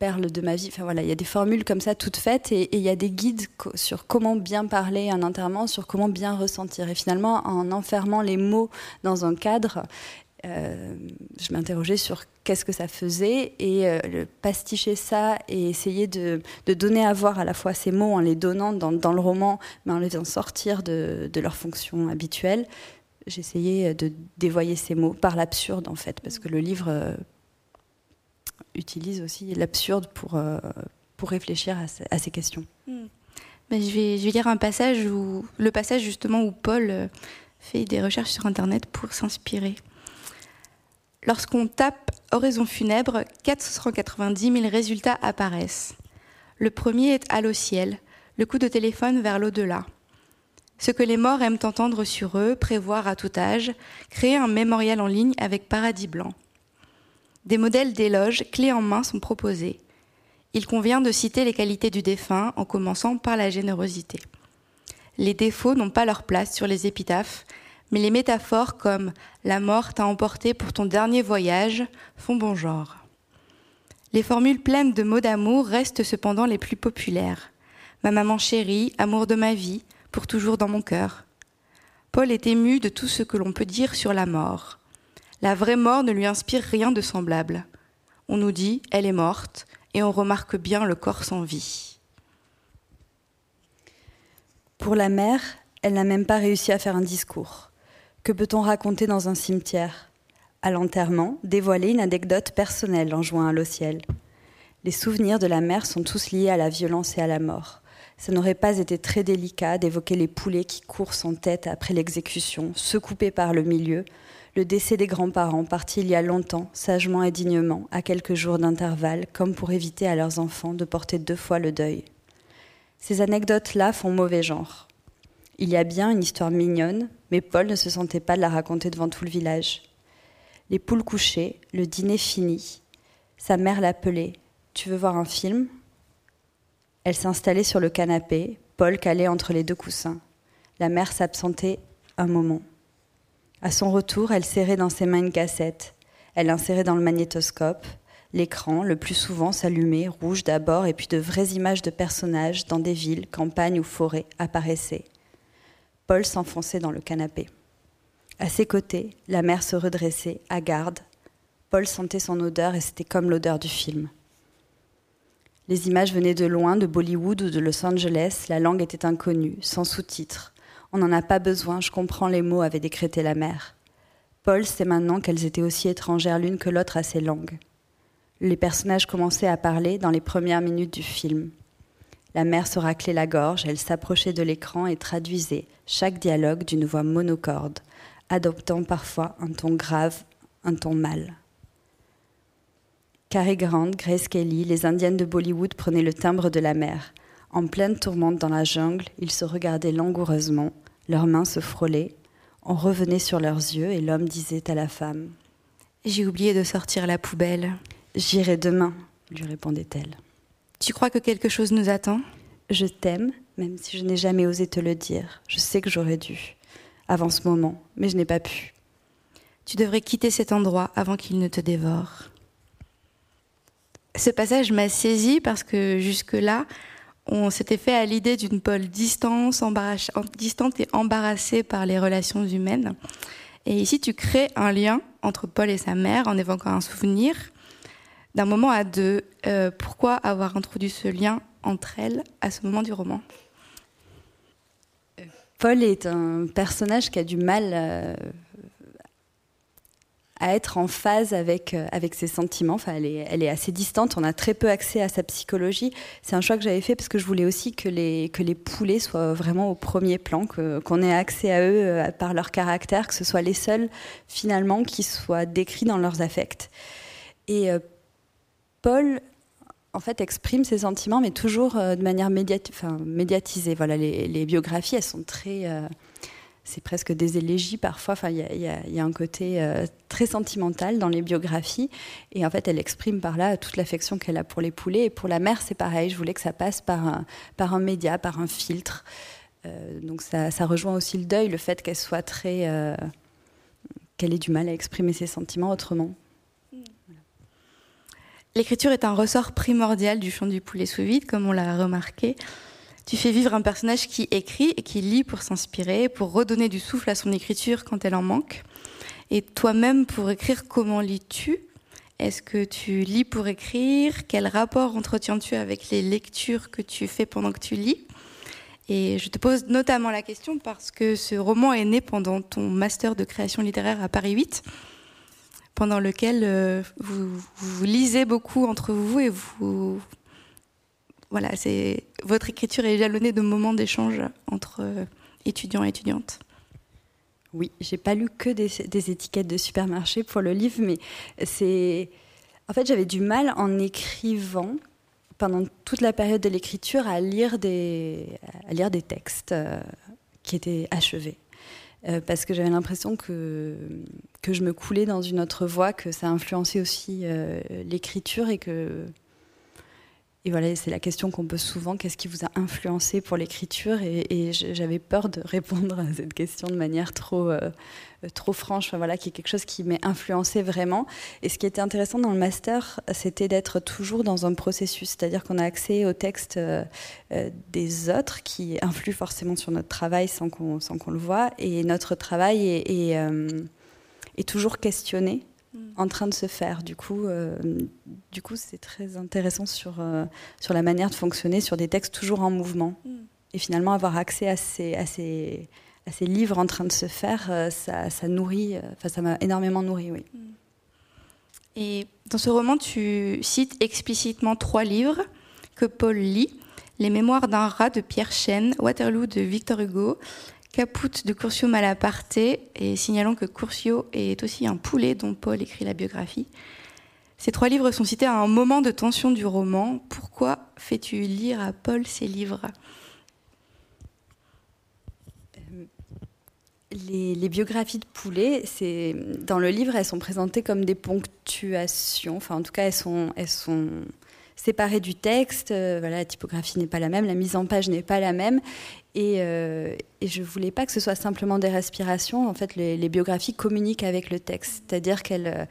perle de ma vie. Enfin voilà, il y a des formules comme ça toutes faites et, il y a des guides sur comment bien parler un enterrement, sur comment bien ressentir. Et finalement, en enfermant les mots dans un cadre, euh, je m'interrogeais sur qu'est-ce que ça faisait et euh, pasticher ça et essayer de, donner à voir à la fois ces mots en les donnant dans, le roman, mais en les faisant sortir de, leur fonction habituelle. J'essayais de dévoyer ces mots par l'absurde en fait, parce que le livre euh, utilise aussi l'absurde pour, euh, pour réfléchir à, ces questions. Ben, je, vais, je vais lire un passage où, le passage justement où Paul euh, fait des recherches sur Internet pour s'inspirer. Lorsqu'on tape Horizon funèbre, 490 000 résultats apparaissent. Le premier est Allo ciel, le coup de téléphone vers l'au-delà. Ce que les morts aiment entendre sur eux, prévoir à tout âge, créer un mémorial en ligne avec Paradis Blanc. Des modèles d'éloges clés en main sont proposés. Il convient de citer les qualités du défunt en commençant par la générosité. Les défauts n'ont pas leur place sur les épitaphes, mais les métaphores comme la mort t'a emporté pour ton dernier voyage font bon genre. Les formules pleines de mots d'amour restent cependant les plus populaires. Ma maman chérie, amour de ma vie, pour toujours dans mon cœur. Paul est ému de tout ce que l'on peut dire sur la mort. La vraie mort ne lui inspire rien de semblable. On nous dit elle est morte et on remarque bien le corps sans vie. Pour la mère, elle n'a même pas réussi à faire un discours. Que peut-on raconter dans un cimetière? À l'enterrement, dévoiler une anecdote personnelle en jouant à l'eau. Les souvenirs de la mère sont tous liés à la violence et à la mort. Ça n'aurait pas été très délicat d'évoquer les poulets qui courent sans tête après l'exécution, se couper par le milieu, le décès des grands-parents partis il y a longtemps, sagement et dignement, à quelques jours d'intervalle, comme pour éviter à leurs enfants de porter deux fois le deuil. Ces anecdotes-là font mauvais genre. Il y a bien une histoire mignonne, mais Paul ne se sentait pas de la raconter devant tout le village. Les poules couchées, le dîner fini. Sa mère l'appelait. Tu veux voir un film? Elle s'installait sur le canapé, Paul calé entre les deux coussins. La mère s'absentait un moment. À son retour, elle serrait dans ses mains une cassette. Elle insérait dans le magnétoscope. L'écran, le plus souvent s'allumait, rouge d'abord, et puis de vraies images de personnages dans des villes, campagnes ou forêts apparaissaient. Paul s'enfonçait dans le canapé. À ses côtés, la mère se redressait, à garde. Paul sentait son odeur et c'était comme l'odeur du film. Les images venaient de loin, de Bollywood ou de Los Angeles, la langue était inconnue, sans sous-titres. On n'en a pas besoin, je comprends les mots, avait décrété la mère. Paul sait maintenant qu'elles étaient aussi étrangères l'une que l'autre à ces langues. Les personnages commençaient à parler dans les premières minutes du film. La mère se raclait la gorge, elle s'approchait de l'écran et traduisait chaque dialogue d'une voix monocorde, adoptant parfois un ton grave, un ton mal. Cary Grant, Grace Kelly, les indiennes de Bollywood prenaient le timbre de la mère. En pleine tourmente dans la jungle, ils se regardaient langoureusement, leurs mains se frôlaient, on revenait sur leurs yeux et l'homme disait à la femme J'ai oublié de sortir la poubelle. J'irai demain, lui répondait-elle. Tu crois que quelque chose nous attend Je t'aime, même si je n'ai jamais osé te le dire. Je sais que j'aurais dû, avant ce moment, mais je n'ai pas pu. Tu devrais quitter cet endroit avant qu'il ne te dévore. Ce passage m'a saisi parce que jusque-là, on s'était fait à l'idée d'une Paul distante, distante et embarrassée par les relations humaines. Et ici, tu crées un lien entre Paul et sa mère en évoquant un souvenir d'un moment à deux. Euh, pourquoi avoir introduit ce lien entre elles à ce moment du roman? Paul est un personnage qui a du mal euh, à être en phase avec, euh, avec ses sentiments. Enfin, elle est, assez distante. On a très peu accès à sa psychologie. C'est un choix que j'avais fait parce que je voulais aussi que les, que les poulets soient vraiment au premier plan, qu'on ait accès à eux euh, par leur caractère, que ce soit les seuls finalement qui soient décrits dans leurs affects. Et euh, Paul, en fait, exprime ses sentiments, mais toujours de manière médiatisée. Voilà, les, les, biographies, elles sont très c'est presque des élégies parfois. Enfin, il y, a un côté euh, très sentimental dans les biographies. Et en fait, elle exprime par là toute l'affection qu'elle a pour les poulets. Et pour la mère, c'est pareil. Je voulais que ça passe par un, média, par un filtre. Euh, donc ça, rejoint aussi le deuil, le fait qu'elle soit très. Euh, qu'elle ait du mal à exprimer ses sentiments autrement. L'écriture est un ressort primordial du chant du poulet sous vide, comme on l'a remarqué. Tu fais vivre un personnage qui écrit et qui lit pour s'inspirer, pour redonner du souffle à son écriture quand elle en manque. Et toi-même, pour écrire, comment lis-tu? Est-ce que tu lis pour écrire? Quel rapport entretiens-tu avec les lectures que tu fais pendant que tu lis? Et je te pose notamment la question parce que ce roman est né pendant ton master de création littéraire à Paris 8, pendant lequel euh, vous, vous lisez beaucoup entre vous et vous voilà, c'est votre écriture est jalonnée de moments d'échange entre euh, étudiants et étudiantes. Oui, j'ai pas lu que des, étiquettes de supermarché pour le livre, mais c'est. En fait, j'avais du mal en écrivant pendant toute la période de l'écriture à lire des, à lire des textes euh, qui étaient achevés. Euh, parce que j'avais l'impression que, que je me coulais dans une autre voie, que ça influençait aussi l'écriture et que et voilà, c'est la question qu'on pose souvent, qu'est-ce qui vous a influencé pour l'écriture Et, j'avais peur de répondre à cette question de manière trop, euh, trop franche, enfin, voilà, qui est quelque chose qui m'est influencé vraiment. Et ce qui était intéressant dans le master, c'était d'être toujours dans un processus, c'est-à-dire qu'on a accès aux textes euh, euh, des autres qui influent forcément sur notre travail sans qu'on qu'on le voit, et notre travail est toujours questionné en train de se faire. Du coup, euh, du coup, c'est très intéressant sur euh, sur la manière de fonctionner sur des textes toujours en mouvement. Mm. Et finalement, avoir accès à ces, à ces, à ces livres en train de se faire, euh, ça, ça, nourrit. Enfin, ça m'a énormément nourri, oui. Mm. Et dans ce roman, tu cites explicitement trois livres que Paul lit Les Mémoires d'un rat de Pierre Chêne, Waterloo de Victor Hugo Caput de Curcio Malaparte, et signalons que Curcio est aussi un poulet dont Paul écrit la biographie. Ces trois livres sont cités à un moment de tension du roman. Pourquoi fais-tu lire à Paul ces livres? Euh, les, biographies de Poulet, dans le livre, elles sont présentées comme des ponctuations. Enfin, en tout cas, elles sont séparées du texte. Euh, voilà, la typographie n'est pas la même, la mise en page n'est pas la même. Et, euh, et, je voulais pas que ce soit simplement des respirations. En fait, les, biographies communiquent avec le texte, c'est-à-dire euh,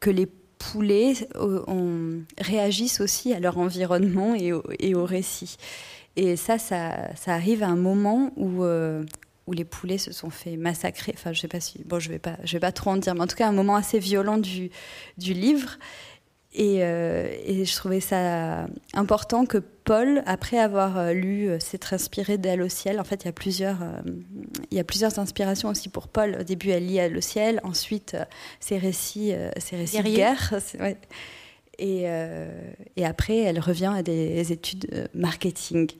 que les poulets on, réagissent aussi à leur environnement et au, récit. Et ça, ça, arrive à un moment où, les poulets se sont fait massacrer. Enfin, je sais pas si, bon, je vais pas, vais pas trop en dire, mais en tout cas, un moment assez violent du livre. Et, euh, et, je trouvais ça important que Paul, après avoir euh, lu euh, S'être inspiré d'elle au ciel, en fait, il y, a plusieurs, il y a plusieurs inspirations aussi pour Paul. Au début, elle lit Elle au ciel, ensuite, ses récits, ses récits de guerre. Ouais. Et, et, après, elle revient à des études marketing.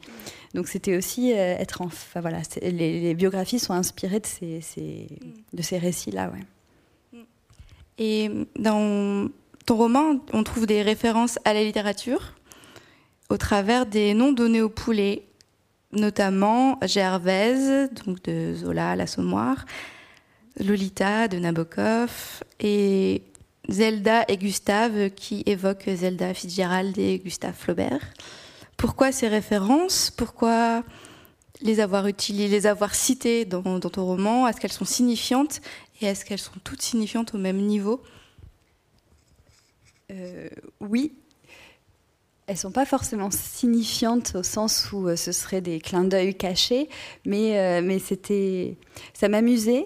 Donc c'était aussi être en... Enfin voilà, les, les, biographies sont inspirées de ces, ces de ces récits-là. Ouais. Et dans ton roman, on trouve des références à la littérature au travers des noms donnés aux poulets, notamment Gervaise, donc de Zola, l'Assommoir, Lolita de Nabokov et Zelda et Gustave qui évoquent Zelda Fitzgerald et Gustave Flaubert. Pourquoi ces références? Pourquoi les avoir utilisées, les avoir citées dans, dans ton roman? Est-ce qu'elles sont signifiantes? Et est-ce qu'elles sont toutes signifiantes au même niveau? Euh, oui, elles sont pas forcément signifiantes au sens où euh, ce serait des clins d'œil cachés, mais, euh, mais c'était, ça m'amusait.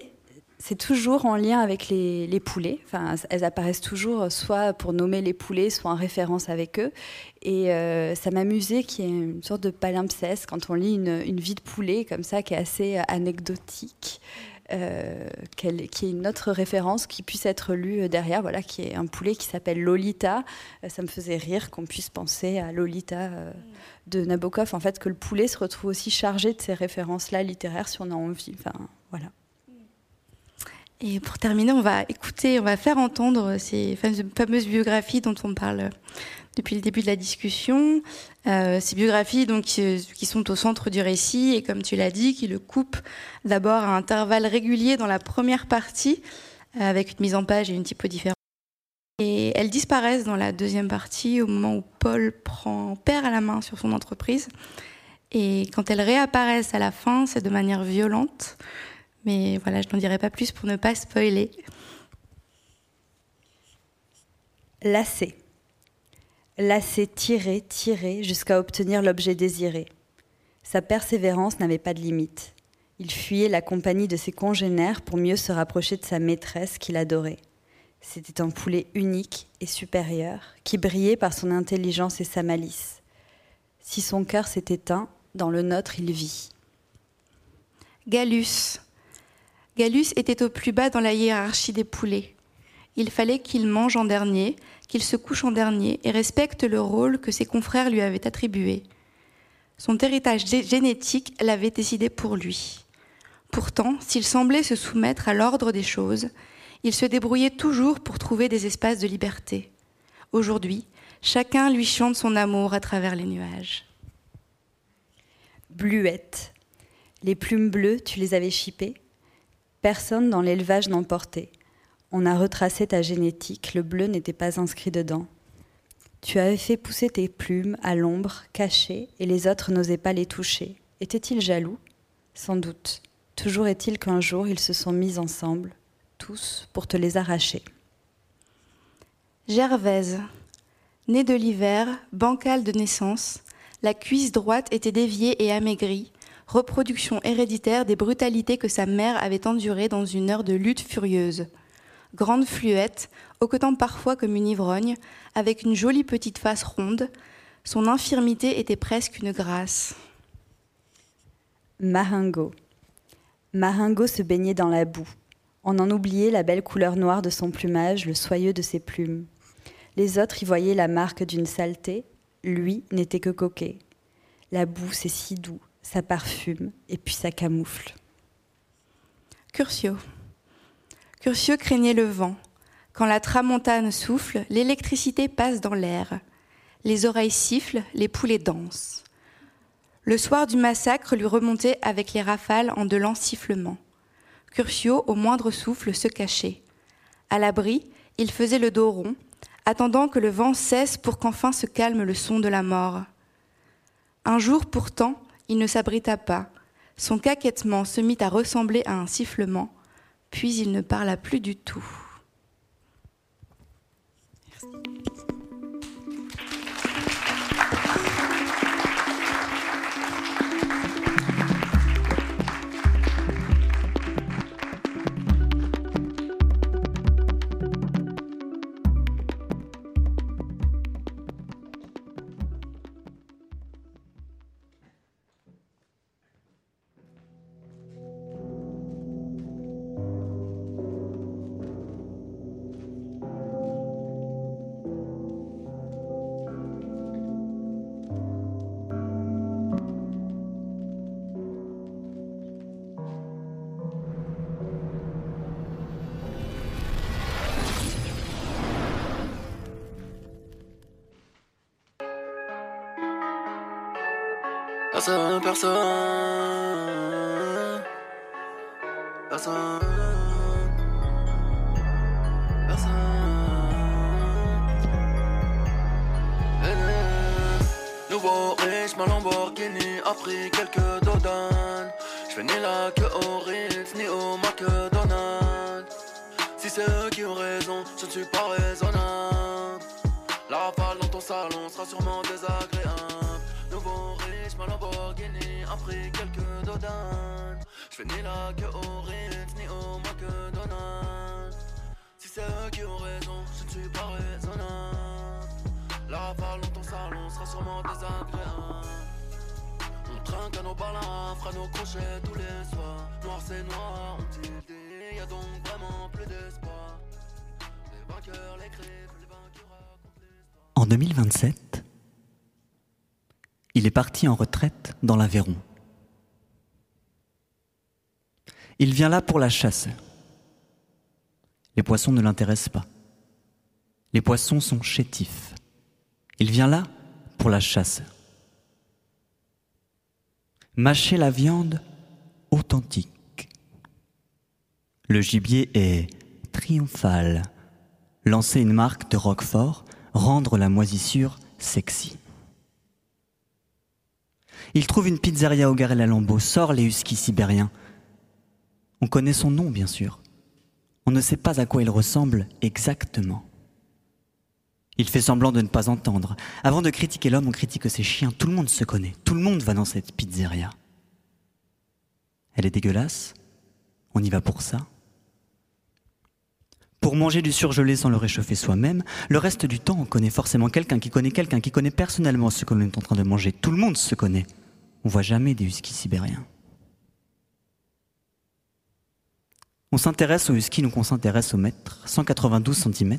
C'est toujours en lien avec les, poulets. Enfin, elles apparaissent toujours soit pour nommer les poulets, soit en référence avec eux. Et ça m'amusait qu'il y ait une sorte de palimpseste quand on lit une, vie de poulet comme ça, qui est assez anecdotique. Euh, qu'il y ait une autre référence qui puisse être lue derrière, voilà, qui est un poulet qui s'appelle Lolita. Euh, ça me faisait rire qu'on puisse penser à Lolita euh, de Nabokov, en fait, que le poulet se retrouve aussi chargé de ces références-là littéraires si on a envie. Enfin, voilà. Et pour terminer, on va écouter, on va faire entendre ces fameuses biographies dont on parle depuis le début de la discussion. Euh, ces biographies donc qui, sont au centre du récit et comme tu l'as dit, qui le coupent d'abord à intervalles réguliers dans la première partie euh, avec une mise en page et une typo différente. Et elles disparaissent dans la deuxième partie au moment où Paul prend père à la main sur son entreprise. Et quand elles réapparaissent à la fin, c'est de manière violente. Mais voilà, je n'en dirai pas plus pour ne pas spoiler. Lassé lassé, tiré, tiré, jusqu'à obtenir l'objet désiré. Sa persévérance n'avait pas de limite. Il fuyait la compagnie de ses congénères pour mieux se rapprocher de sa maîtresse qu'il adorait. C'était un poulet unique et supérieur, qui brillait par son intelligence et sa malice. Si son cœur s'est éteint, dans le nôtre il vit. Gallus. Gallus était au plus bas dans la hiérarchie des poulets. Il fallait qu'il mange en dernier, qu'il se couche en dernier et respecte le rôle que ses confrères lui avaient attribué. Son héritage génétique l'avait décidé pour lui. Pourtant, s'il semblait se soumettre à l'ordre des choses, il se débrouillait toujours pour trouver des espaces de liberté. Aujourd'hui, chacun lui chante son amour à travers les nuages. Bluette. Les plumes bleues, tu les avais chippées Personne dans l'élevage n'en portait. On a retracé ta génétique, le bleu n'était pas inscrit dedans. Tu avais fait pousser tes plumes à l'ombre, cachées, et les autres n'osaient pas les toucher. Étaient-ils jaloux? Sans doute. Toujours est-il qu'un jour ils se sont mis ensemble, tous, pour te les arracher. Gervaise. Née de l'hiver, bancale de naissance, la cuisse droite était déviée et amaigrie, reproduction héréditaire des brutalités que sa mère avait endurées dans une heure de lutte furieuse grande fluette, hoquetant parfois comme une ivrogne, avec une jolie petite face ronde. Son infirmité était presque une grâce. Maringo. Maringo se baignait dans la boue. On en oubliait la belle couleur noire de son plumage, le soyeux de ses plumes. Les autres y voyaient la marque d'une saleté, lui n'était que coquet. La boue, c'est si doux, ça parfume et puis ça camoufle. Curcio. Curtieux craignait le vent. Quand la tramontane souffle, l'électricité passe dans l'air. Les oreilles sifflent, les poulets dansent. Le soir du massacre lui remontait avec les rafales en de lents sifflements. Curcio, au moindre souffle, se cachait. À l'abri, il faisait le dos rond, attendant que le vent cesse pour qu'enfin se calme le son de la mort. Un jour pourtant, il ne s'abrita pas. Son caquettement se mit à ressembler à un sifflement, puis il ne parla plus du tout. Personne, personne. Personne. Personne. Nouveau riche, ma Lamborghini a pris quelques dodanes. J'fais ni la queue au Ritz, ni au McDonald's. Si c'est eux qui ont raison, je ne suis pas raisonnable. La rafale dans ton salon sera sûrement désagréable. Nouveau riche, ma Lamborghini a pris quelques dodanes. J'fais ni la queue au Ritz, ni au McDonald's. Si c'est eux qui ont raison, je ne suis pas raisonnable. La rafale dans ton salon sera sûrement désagréable. On trinque à nos balins, fera nos crochets tous les soirs. Noir c'est noir, on tilde, y a donc vraiment plus d'espoir. Les vainqueurs les vainqueurs racontent l'histoire. En 2027, il est parti en retraite dans l'Aveyron. Il vient là pour la chasse. Les poissons ne l'intéressent pas. Les poissons sont chétifs. Il vient là pour la chasse. Mâcher la viande authentique. Le gibier est triomphal. Lancer une marque de Roquefort, rendre la moisissure sexy. Il trouve une pizzeria au Garel à Lambeau, sort les huskies sibériens. On connaît son nom, bien sûr. On ne sait pas à quoi il ressemble exactement. Il fait semblant de ne pas entendre. Avant de critiquer l'homme, on critique ses chiens. Tout le monde se connaît. Tout le monde va dans cette pizzeria. Elle est dégueulasse. On y va pour ça. Pour manger du surgelé sans le réchauffer soi-même, le reste du temps, on connaît forcément quelqu'un qui connaît quelqu'un qui connaît personnellement ce que l'on est en train de manger. Tout le monde se connaît. On voit jamais des huskies sibériens. On s'intéresse aux huskies, donc on s'intéresse au mètre, 192 cm.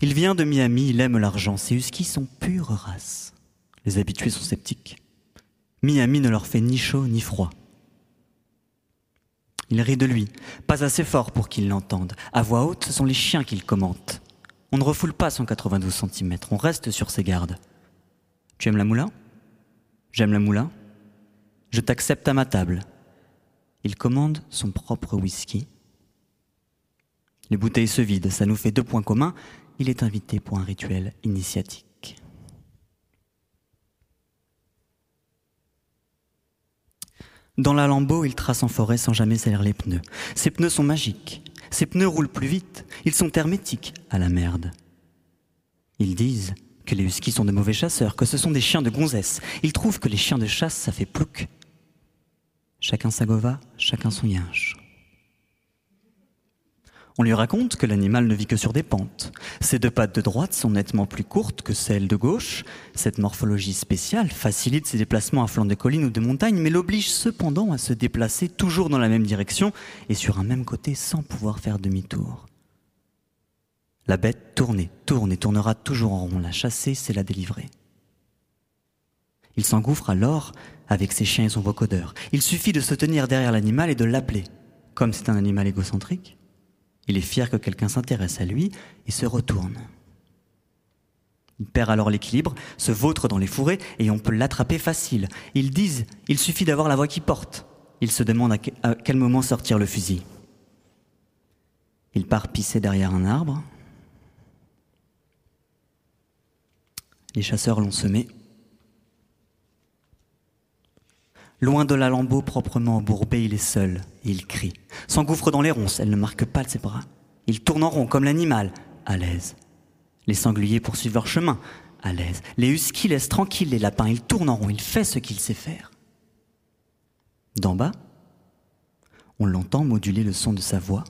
Il vient de Miami, il aime l'argent. Ces huskies sont pure race. Les habitués sont sceptiques. Miami ne leur fait ni chaud ni froid. Il rit de lui, pas assez fort pour qu'ils l'entendent. À voix haute, ce sont les chiens qu'il commente. On ne refoule pas 192 cm, on reste sur ses gardes. Tu aimes la moulin? J'aime la moulin. Je t'accepte à ma table. Il commande son propre whisky. Les bouteilles se vident, ça nous fait deux points communs. Il est invité pour un rituel initiatique. Dans la lambeau, il trace en forêt sans jamais salir les pneus. Ses pneus sont magiques. Ses pneus roulent plus vite. Ils sont hermétiques à la merde. Ils disent que les huskies sont de mauvais chasseurs, que ce sont des chiens de gonzesse. Ils trouvent que les chiens de chasse, ça fait plouc. Chacun sa gova, chacun son yinche. On lui raconte que l'animal ne vit que sur des pentes. Ses deux pattes de droite sont nettement plus courtes que celles de gauche. Cette morphologie spéciale facilite ses déplacements à flanc de collines ou de montagnes, mais l'oblige cependant à se déplacer toujours dans la même direction et sur un même côté sans pouvoir faire demi-tour. La bête tourne et tourne et tournera toujours en rond. La chasser, c'est la délivrer. Il s'engouffre alors avec ses chiens et son vocodeur. Il suffit de se tenir derrière l'animal et de l'appeler. Comme c'est un animal égocentrique, il est fier que quelqu'un s'intéresse à lui et se retourne. Il perd alors l'équilibre, se vautre dans les fourrés et on peut l'attraper facile. Ils disent, il suffit d'avoir la voix qui porte. Il se demande à que- à quel moment sortir le fusil. Il part pisser derrière un arbre. Les chasseurs l'ont semé. Loin de la lambeau proprement embourbée, il est seul il crie. S'engouffre dans les ronces, elle ne marque pas ses bras. Il tourne en rond comme l'animal, à l'aise. Les sangliers poursuivent leur chemin, à l'aise. Les huskies laissent tranquilles les lapins, il tourne en rond, il fait ce qu'il sait faire. D'en bas, on l'entend moduler le son de sa voix.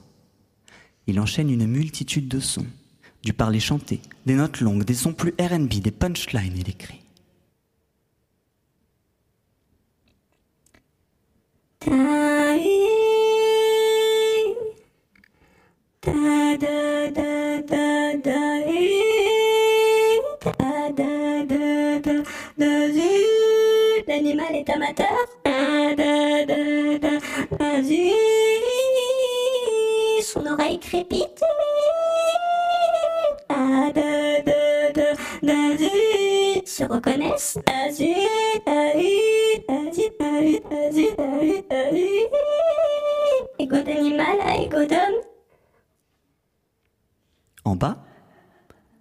Il enchaîne une multitude de sons, du parler chanté, des notes longues, des sons plus RB, des punchlines et des L'animal est amateur. Son oreille crépite. reconnaissent. En bas,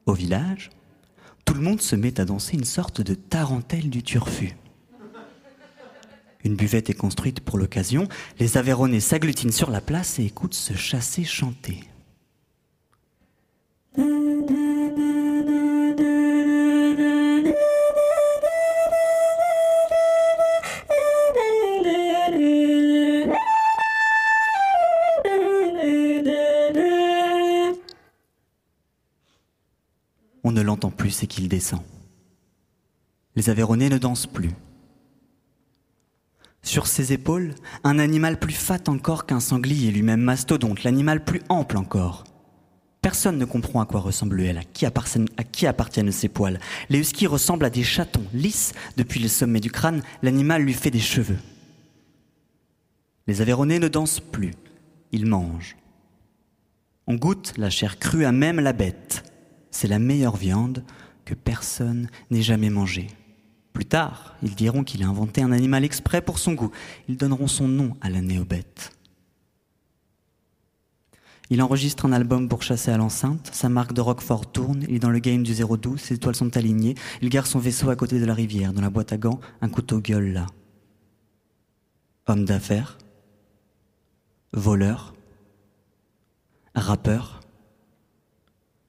au village, tout le monde se met à danser une sorte de tarentelle du turfu. Une buvette est construite pour l'occasion, les Aveyronais s'agglutinent sur la place et écoutent se chasser chanter. On ne l'entend plus, c'est qu'il descend. Les Aveyronais ne dansent plus. Sur ses épaules, un animal plus fat encore qu'un sanglier, lui-même mastodonte, l'animal plus ample encore. Personne ne comprend à quoi ressemble elle, à qui, appartiennent, ses poils. Les huskies ressemblent à des chatons, lisses depuis le sommet du crâne, l'animal lui fait des cheveux. Les Aveyronais ne dansent plus, ils mangent. On goûte la chair crue à même la bête. C'est la meilleure viande que personne n'ait jamais mangée. Plus tard, ils diront qu'il a inventé un animal exprès pour son goût. Ils donneront son nom à la néobête. Il enregistre un album pour chasser à l'enceinte, sa marque de Roquefort tourne, il est dans le game du 012, ses étoiles sont alignées, il gare son vaisseau à côté de la rivière, dans la boîte à gants, un couteau gueule là. Homme d'affaires, voleur, rappeur,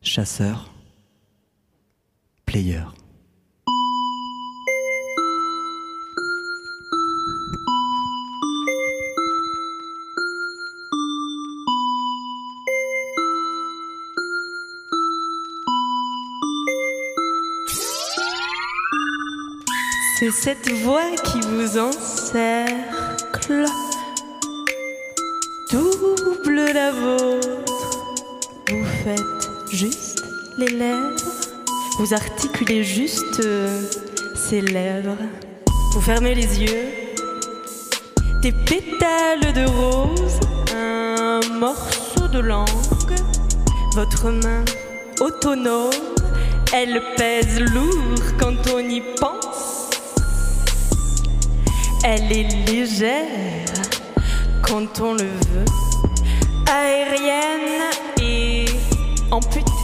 chasseur, player. C'est cette voix qui vous encercle, double la vôtre. Vous faites juste les lèvres, vous articulez juste euh, ces lèvres. Vous fermez les yeux, des pétales de rose, un morceau de langue, votre main autonome, elle pèse lourd quand on y pense. Elle est légère quand on le veut, aérienne et amputée.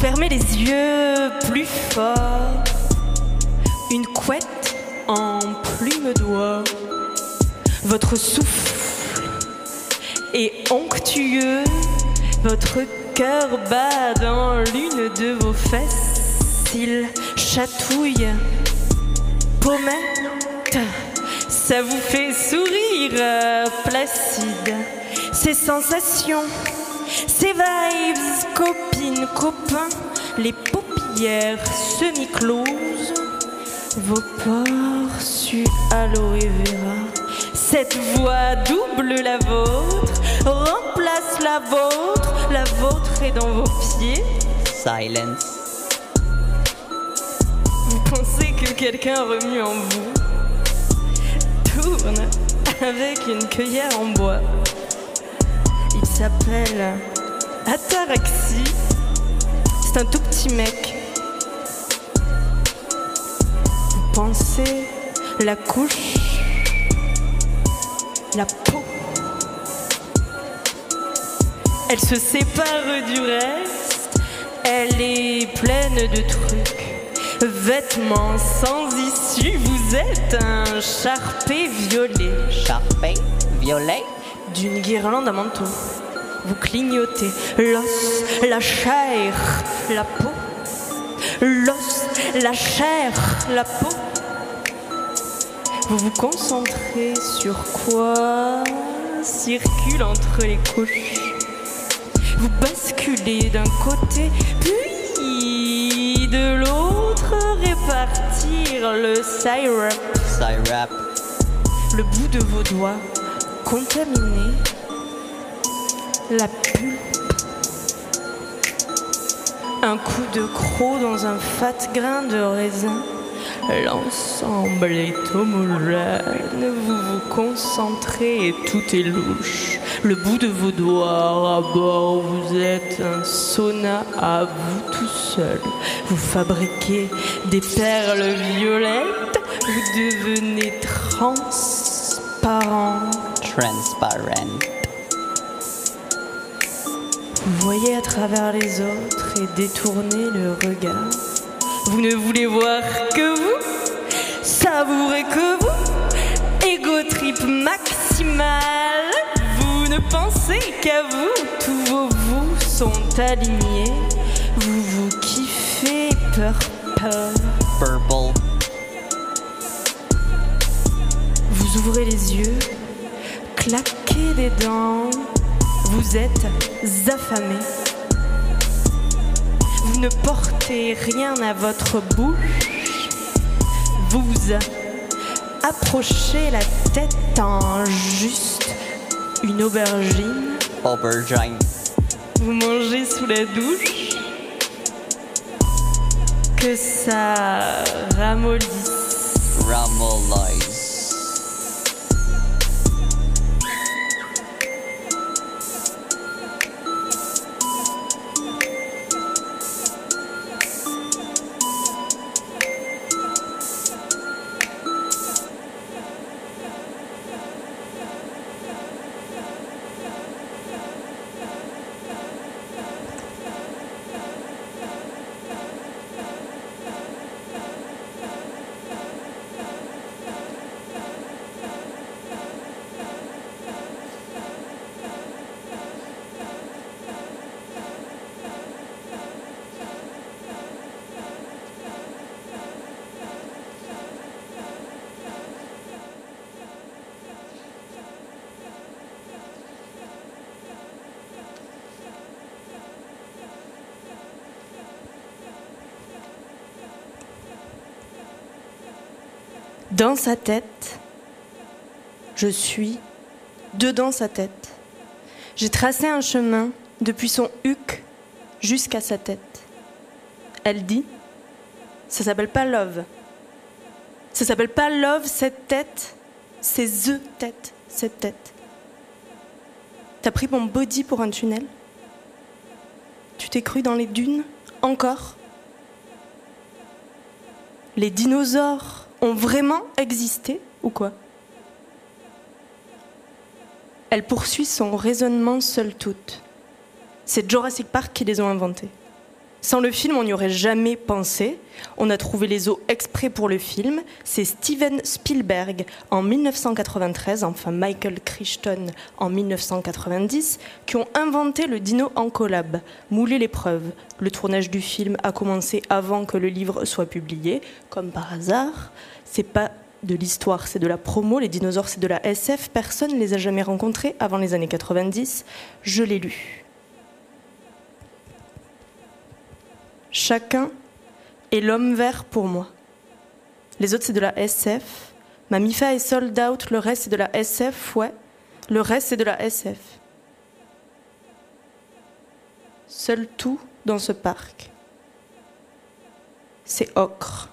Fermez les yeux plus fort, une couette en plume d'oie. Votre souffle est onctueux, votre cœur bat dans l'une de vos fesses. Il chatouille, pommette, ça vous fait sourire placide. Ces sensations, ces vibes, copines, copains, les paupières semi-closes, vos pores su aloe vera. Cette voix double la vôtre, remplace la vôtre, la vôtre est dans vos pieds. Silence. Vous pensez que quelqu'un remue en vous Tourne avec une cueillère en bois. Il s'appelle Ataraxie. C'est un tout petit mec. Vous pensez la couche, la peau. Elle se sépare du reste. Elle est pleine de trucs vêtements sans issue, vous êtes un charpé violet. Charpé, violet, D'une guirlande à manteau. Vous clignotez l'os, la chair, la peau. L'os, la chair, la peau. Vous vous concentrez sur quoi? Circule entre les couches. Vous basculez d'un côté, puis de l'autre, répartir le syrup, syrup, le bout de vos doigts contaminé, la pulpe. Un coup de croc dans un fat grain de raisin. L'ensemble est homogène, vous vous concentrez et tout est louche. Le bout de vos doigts à bord, vous êtes un sauna à vous tout seul. Vous fabriquez des perles violettes, vous devenez transparent. transparent. Vous voyez à travers les autres et détournez le regard. Vous ne voulez voir que vous, savourer que vous, ego trip maximal. Vous ne pensez qu'à vous, tous vos vous sont alignés. Vous vous kiffez purple. Purple. Vous ouvrez les yeux, claquez des dents, vous êtes affamé. Vous ne portez rien à votre bouche, vous approchez la tête en juste une aubergine. Aubergine. Vous mangez sous la douche, que ça ramollisse. Ramolise. Dans sa tête, je suis dedans sa tête. J'ai tracé un chemin depuis son huc jusqu'à sa tête. Elle dit, ça s'appelle pas love. Ça s'appelle pas love cette tête, c'est the tête, cette tête. T'as pris mon body pour un tunnel? Tu t'es cru dans les dunes Encore? Les dinosaures ont vraiment existé ou quoi? Elle poursuit son raisonnement seule toute. C'est Jurassic Park qui les ont inventés. Sans le film, on n'y aurait jamais pensé. On a trouvé les os exprès pour le film. C'est Steven Spielberg en 1993, enfin Michael Crichton en 1990, qui ont inventé le dino en collab, moulé les preuves. Le tournage du film a commencé avant que le livre soit publié, comme par hasard. C'est pas de l'histoire, c'est de la promo. Les dinosaures, c'est de la SF. Personne ne les a jamais rencontrés avant les années 90. Je l'ai lu. Chacun est l'homme vert pour moi. Les autres, c'est de la SF. Mamifa est sold out, le reste, c'est de la SF, ouais. Le reste, c'est de la SF. Seul tout dans ce parc, c'est ocre.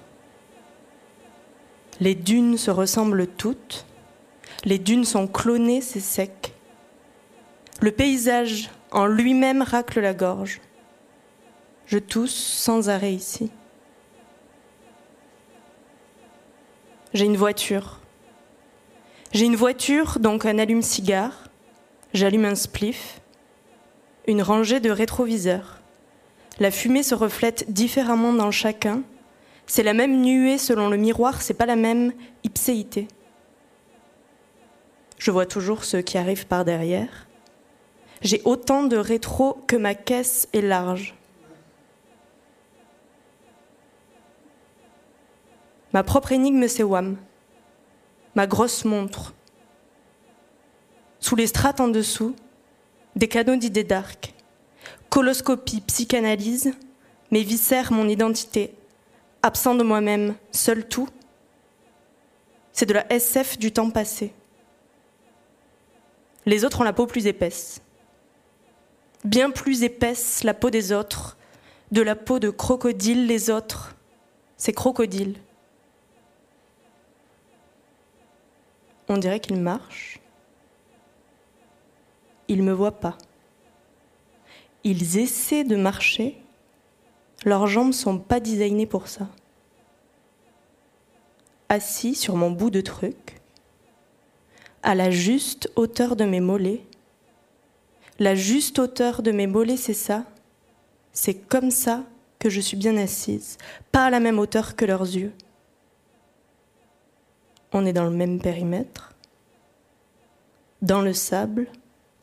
Les dunes se ressemblent toutes. Les dunes sont clonées, c'est sec. Le paysage en lui-même racle la gorge. Je tousse sans arrêt ici. J'ai une voiture. J'ai une voiture, donc un allume-cigare. J'allume un spliff. Une rangée de rétroviseurs. La fumée se reflète différemment dans chacun. C'est la même nuée selon le miroir, c'est pas la même ipséité. Je vois toujours ceux qui arrivent par derrière. J'ai autant de rétro que ma caisse est large. Ma propre énigme, c'est WAM. Ma grosse montre. Sous les strates en dessous, des canaux d'idées dark. Coloscopie, psychanalyse, mes viscères, mon identité. Absent de moi-même, seul tout. C'est de la SF du temps passé. Les autres ont la peau plus épaisse. Bien plus épaisse la peau des autres. De la peau de crocodile, les autres. C'est crocodile. On dirait qu'ils marchent. Ils ne me voient pas. Ils essaient de marcher. Leurs jambes sont pas designées pour ça. Assis sur mon bout de truc, à la juste hauteur de mes mollets, La juste hauteur de mes mollets, c'est ça. C'est comme ça que je suis bien assise, pas à la même hauteur que leurs yeux. On est dans le même périmètre, dans le sable,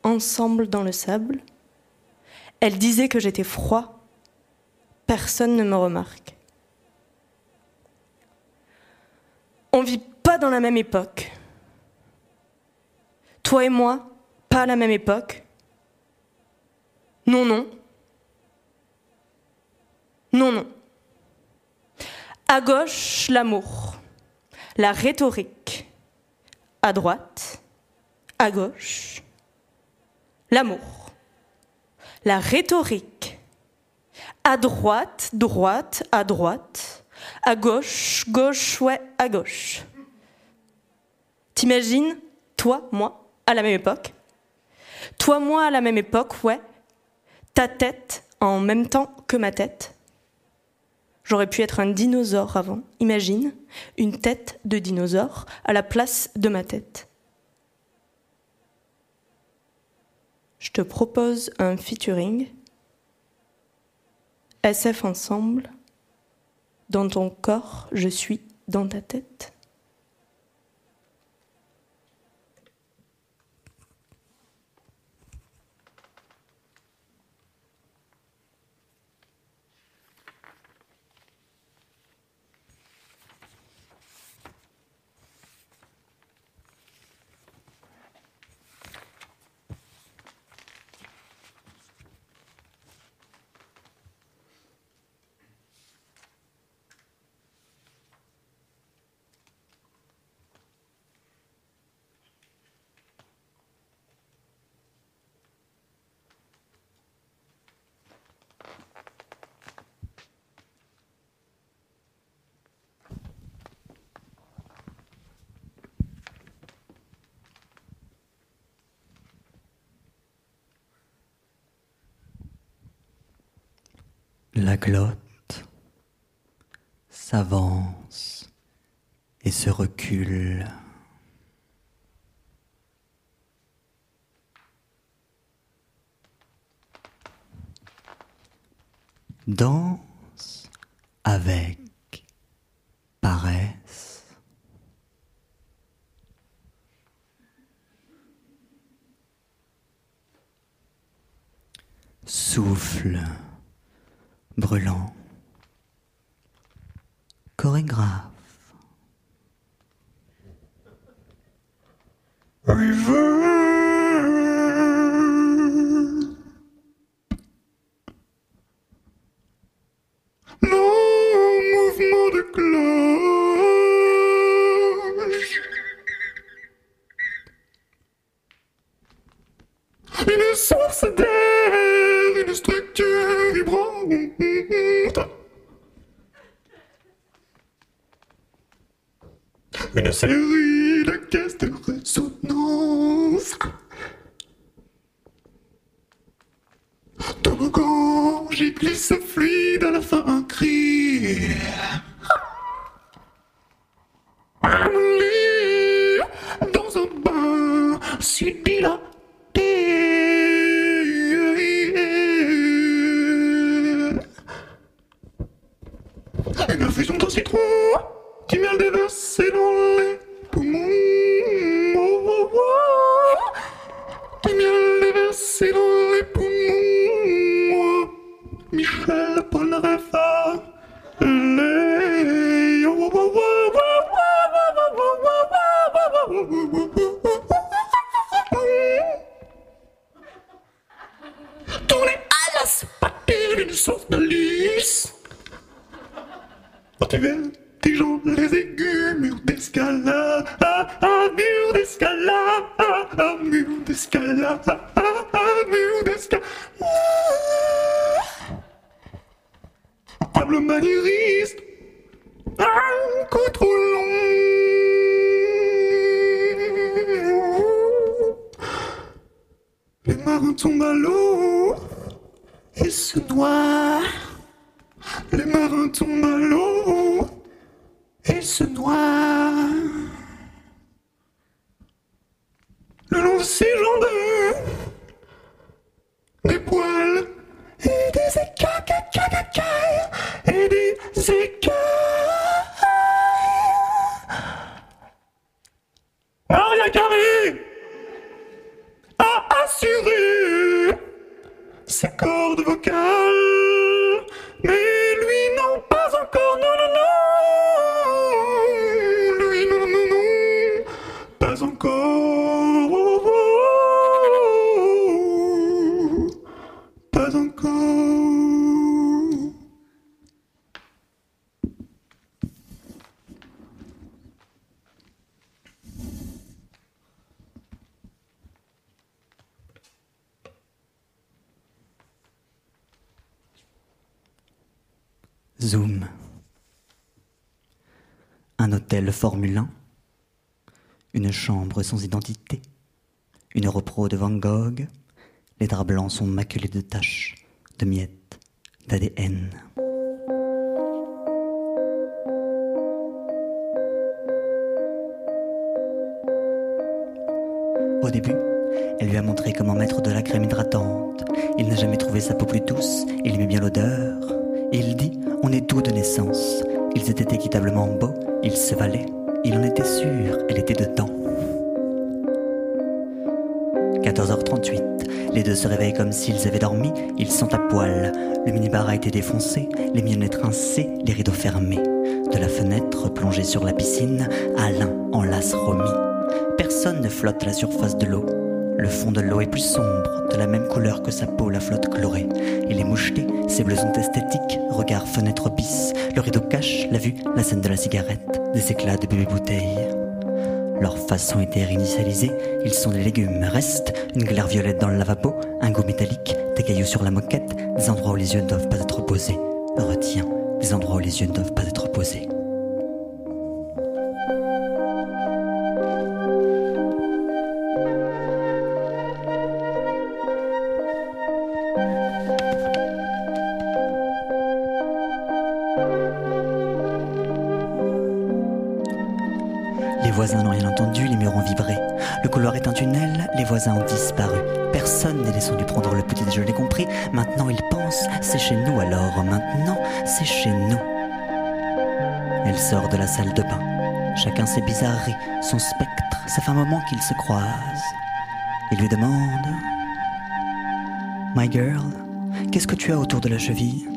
ensemble dans le sable. Elle disait que j'étais froid. Personne ne me remarque. On vit pas dans la même époque. Toi et moi, pas à la même époque. Non, non. Non, non. À gauche, l'amour, la rhétorique. À droite, à gauche, l'amour, la rhétorique. À droite, droite, à droite. À gauche, gauche, ouais, à gauche. T'imagines, toi, moi, à la même époque? Toi, moi, à la même époque, ouais. Ta tête en même temps que ma tête. J'aurais pu être un dinosaure avant. Imagine, une tête de dinosaure à la place de ma tête. Je te propose un featuring. SF ensemble. Dans ton corps, je suis dans ta tête. La glotte s'avance et se recule. Danse avec paresse. Souffle brûlant, chorégraphe. Formule 1. Une chambre sans identité. Une repro de Van Gogh. Les draps blancs sont maculés de taches, de miettes, d'ADN. Au début, elle lui a montré comment mettre de la crème hydratante. Il n'a jamais trouvé sa peau plus douce, il aimait bien l'odeur. Il dit, on est doux de naissance. Ils étaient équitablement beaux, ils se valaient. Il en était sûr, elle était dedans. 14h38, les deux se réveillent comme s'ils avaient dormi, ils sont à poil. Le minibar a été défoncé, les miennes rincées, les rideaux fermés. De la fenêtre plongée sur la piscine, Alain enlace Romy. Personne ne flotte à la surface de l'eau. Le fond de l'eau est plus sombre, de la même couleur que sa peau, la flotte colorée. Il est moucheté, ses bleus sont esthétiques, regard fenêtre bis. Le rideau cache la vue, la scène de la cigarette, des éclats de bébé bouteille. Leur face ont été réinitialisées, ils sont des légumes. Reste une glaire violette dans le lavabo, un goût métallique, des cailloux sur la moquette, des endroits où les yeux ne doivent pas être posés. Retiens, des endroits où les yeux ne doivent pas être posés. Son spectre. Ça fait un moment qu'ils se croisent. Il lui demande My girl, qu'est-ce que tu as autour de la cheville?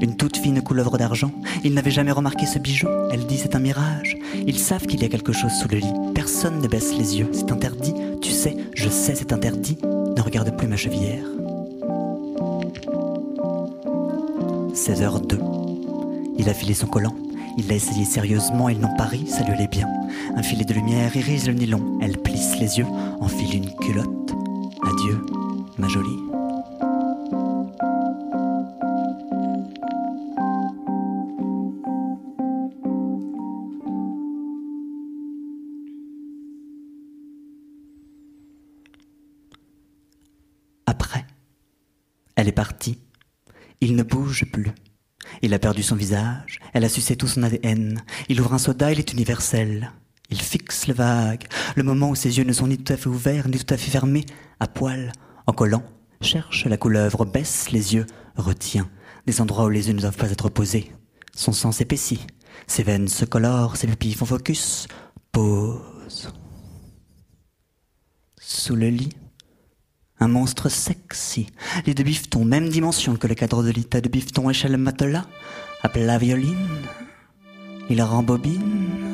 Une toute fine couleuvre d'argent. Il n'avait jamais remarqué ce bijou. Elle dit c'est un mirage. Ils savent qu'il y a quelque chose sous le lit. Personne ne baisse les yeux. C'est interdit. Tu sais, je sais, c'est interdit. Ne regarde plus ma chevillère. 16h02. Il a filé son collant. Il l'a essayé sérieusement, ils n'ont pas ri, ça lui allait bien. Un filet de lumière irise le nylon. Elle plisse les yeux, enfile une culotte. Adieu, ma jolie. Perdu son visage, elle a sucé tout son ADN. Il ouvre un soda, il est universel. Il fixe le vague, le moment où ses yeux ne sont ni tout à fait ouverts, ni tout à fait fermés, à poil, en collant, cherche la couleuvre, baisse les yeux, retient, des endroits où les yeux ne doivent pas être posés. Son sang s'épaissit, ses veines se colorent, ses pupilles font focus, pause. Sous le lit, un monstre sexy, lit de bifton, même dimension que le cadre de l'état de bifton, échelle matelas, à plat violine. Il rembobine.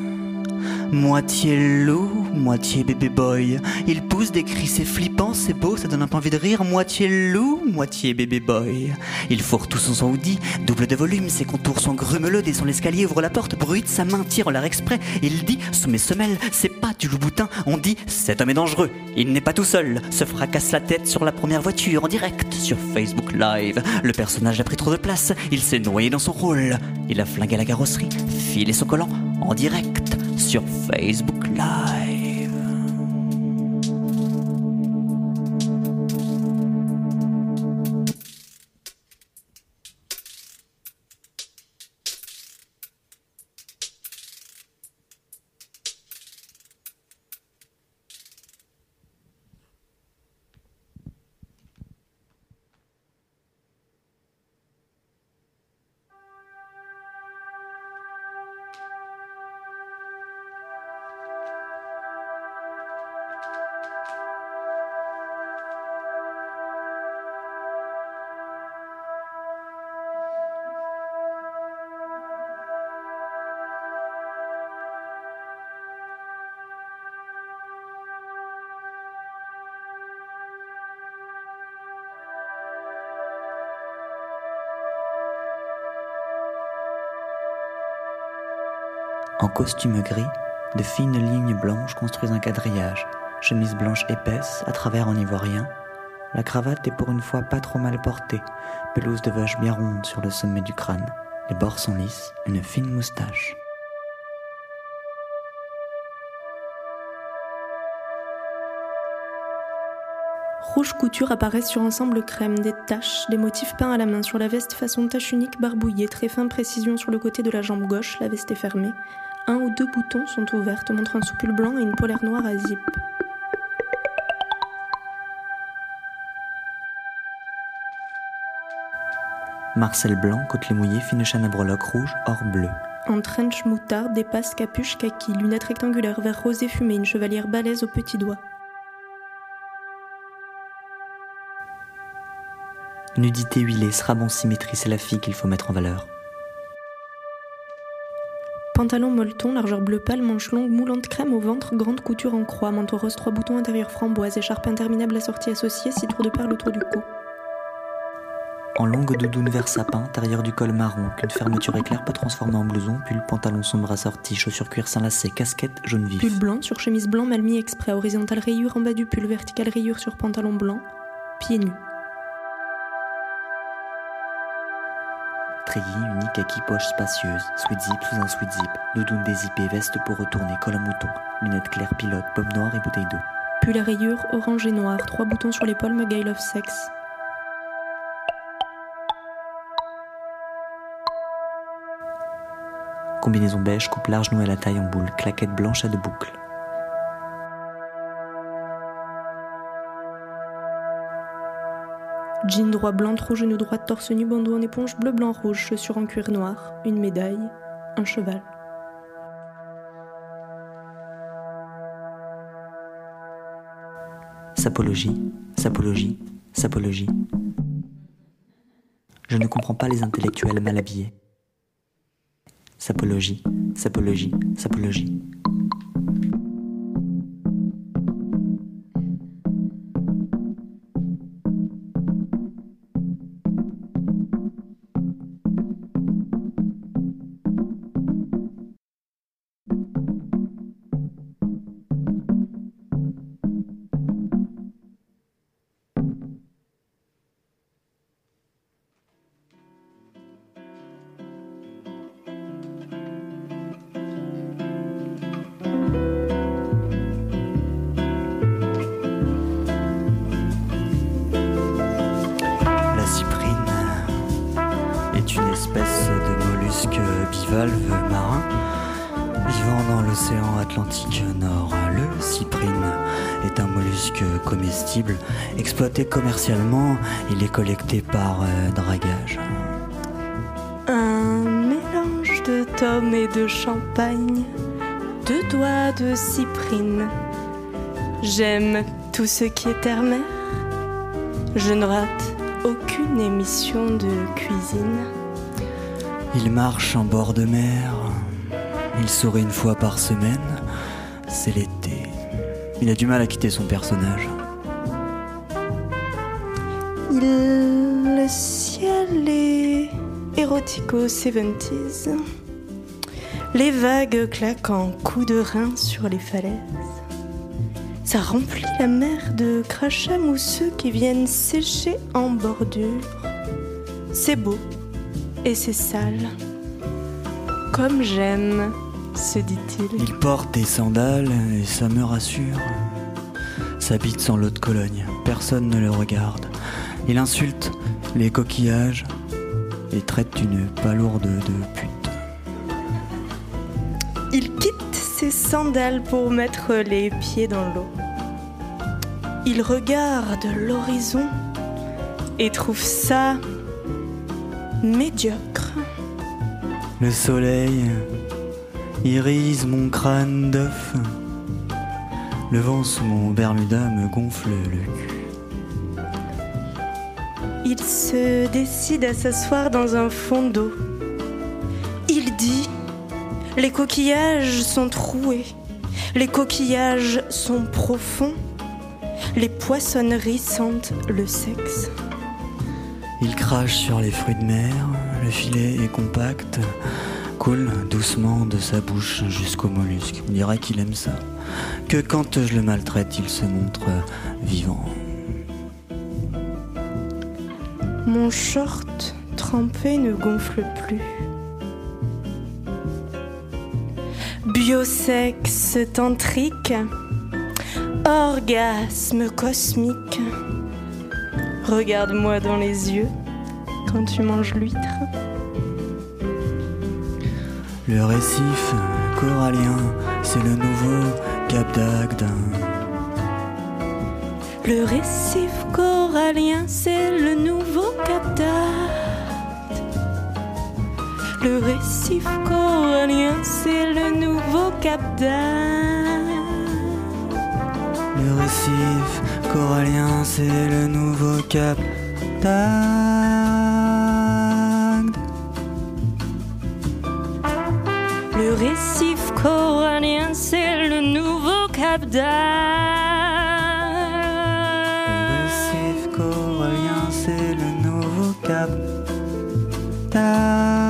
Moitié loup, moitié bébé boy. Il pousse des cris, c'est flippant, c'est beau, ça donne un peu envie de rire. Moitié loup, moitié bébé boy. Il fourre tout son son hoodie, double de volume, ses contours sont grumeleux, descend l'escalier, ouvre la porte, bruite sa main, tire l'air exprès. Il dit, sous mes semelles, c'est pas du loup-boutin. On dit, cet homme est dangereux, il n'est pas tout seul. Se fracasse la tête sur la première voiture en direct sur Facebook Live. Le personnage a pris trop de place, il s'est noyé dans son rôle. Il a flingué la carrosserie, filé son collant en direct sur Facebook Live. Costume gris, de fines lignes blanches construisent un quadrillage, chemise blanche épaisse, à travers en ivoirien. La cravate est pour une fois pas trop mal portée, pelouse de vache bien ronde sur le sommet du crâne. Les bords sont lisses, une fine moustache. Rouge couture apparaît sur ensemble crème, des taches, des motifs peints à la main sur la veste façon tache unique barbouillée, très fin précision sur le côté de la jambe gauche, la veste est fermée. Un ou deux boutons sont ouverts, montrant un soupule blanc et une polaire noire à zip. Marcel blanc, côtelé mouillé, fine chaîne à rouge, or bleu. En trench moutarde, dépasse capuche kaki, lunettes rectangulaires, vert rosé fumé, une chevalière balèze aux petits doigts. Nudité huilée, srabon symétrie, c'est la fille qu'il faut mettre en valeur. Pantalon molleton, largeur bleu pâle, manche longue, moulante crème au ventre, grande couture en croix, manteau rose, trois boutons intérieur framboise, écharpe interminable assortie associée, six tours de perles autour du cou. En longue doudoune vert sapin, intérieur du col marron, qu'une fermeture éclair peut transformer en blouson, pull pantalon sombre assorti, chaussures cuir sans lacets, casquette jaune vif. Pull blanc sur chemise blanc mal mis exprès, horizontale rayure en bas du pull, verticale rayure sur pantalon blanc, pieds nus. Treillis, unique kaki poche spacieuse, sweat zip sous un sweat zip, doudoune dézippée, veste pour retourner, col à mouton, lunettes claires pilote, pomme noire et bouteille d'eau. Pull à rayures orange et noir, trois boutons sur l'épaule, Mugale of Sex. Combinaison beige, coupe large nouée à la taille en boule, claquette blanche à deux boucles. Jean droit blanc, trop genou droit, torse nu, bandeau en éponge, bleu, blanc, rouge, chaussures en cuir noir, une médaille, un cheval. Sapologie, sapologie, sapologie. Je ne comprends pas les intellectuels mal habillés. Sapologie, sapologie, sapologie. Tout ce qui est terre-mer. Je ne rate aucune émission de cuisine. Il marche en bord de mer. Il sourit une fois par semaine. C'est l'été. Il a du mal à quitter son personnage. Il... Le ciel est érotico 70s. Les vagues claquent en coups de rein sur les falaises. Ça remplit la mer de crachats mousseux qui viennent sécher en bordure. C'est beau et c'est sale. Comme j'aime, se dit-il. Il porte des sandales et ça me rassure. Sa bite sans l'eau de Cologne. Personne ne le regarde. Il insulte les coquillages et traite d'une palourde de pute. Il quitte ses sandales pour mettre les pieds dans l'eau. Il regarde l'horizon et trouve ça médiocre. Le soleil irise mon crâne d'œuf. Le vent sous mon Bermuda me gonfle le cul. Il se décide à s'asseoir dans un fond d'eau. Il dit Les coquillages sont troués, les coquillages sont profonds, les poissonneries sentent le sexe. Il crache sur les fruits de mer, le filet est compact, coule doucement de sa bouche jusqu'au mollusque. On dirait qu'il aime ça. Que quand je le maltraite, il se montre vivant. Mon short trempé ne gonfle plus. Biosexe tantrique, orgasme cosmique. Regarde-moi dans les yeux quand tu manges l'huître. Le récif corallien, c'est le nouveau Cap d'Agde. Le récif corallien, c'est le nouveau Cap d'Agde. Le récif corallien, c'est le nouveau Cap d'Agde. Le récif corallien, c'est le nouveau Cap d'Agde. Le récif corallien, c'est le nouveau Cap Le récif corallien, c'est le nouveau Cap d'Agde.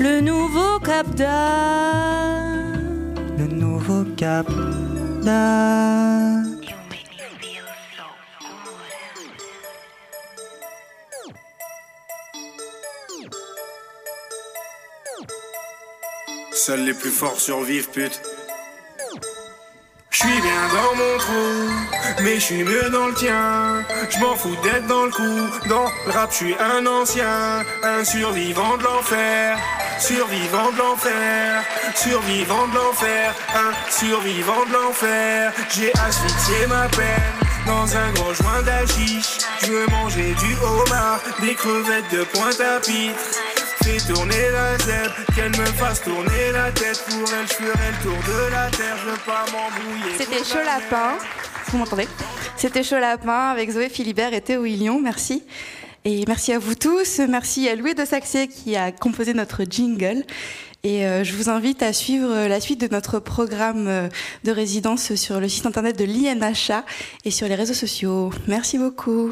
Le nouveau Cap d'Agde. Seuls les plus forts survivent, pute. J'suis bien dans mon trou, mais j'suis mieux dans le tien. J'm'en fous d'être dans le coup, dans le rap j'suis un ancien, un survivant de l'enfer, survivant de l'enfer, survivant de l'enfer, un survivant de l'enfer. J'ai asphyxié ma peine dans un gros joint d'hachiche. Je veux manger du homard, des crevettes de pointe à pitre. Fais tourner la zèbre, qu'elle me fasse tourner la tête. Pour elle, je ferai le tour de la terre, je veux pas m'embrouiller. C'était Chaud Lapin. Vous m'entendez? C'était Chaud Lapin avec Zoé Philibert et Théo Illion. Merci. Et merci à vous tous. Merci à Louis de Saxé qui a composé notre jingle. Et euh, je vous invite à suivre la suite de notre programme euh, de résidence sur le site internet de l'INHA et sur les réseaux sociaux. Merci beaucoup.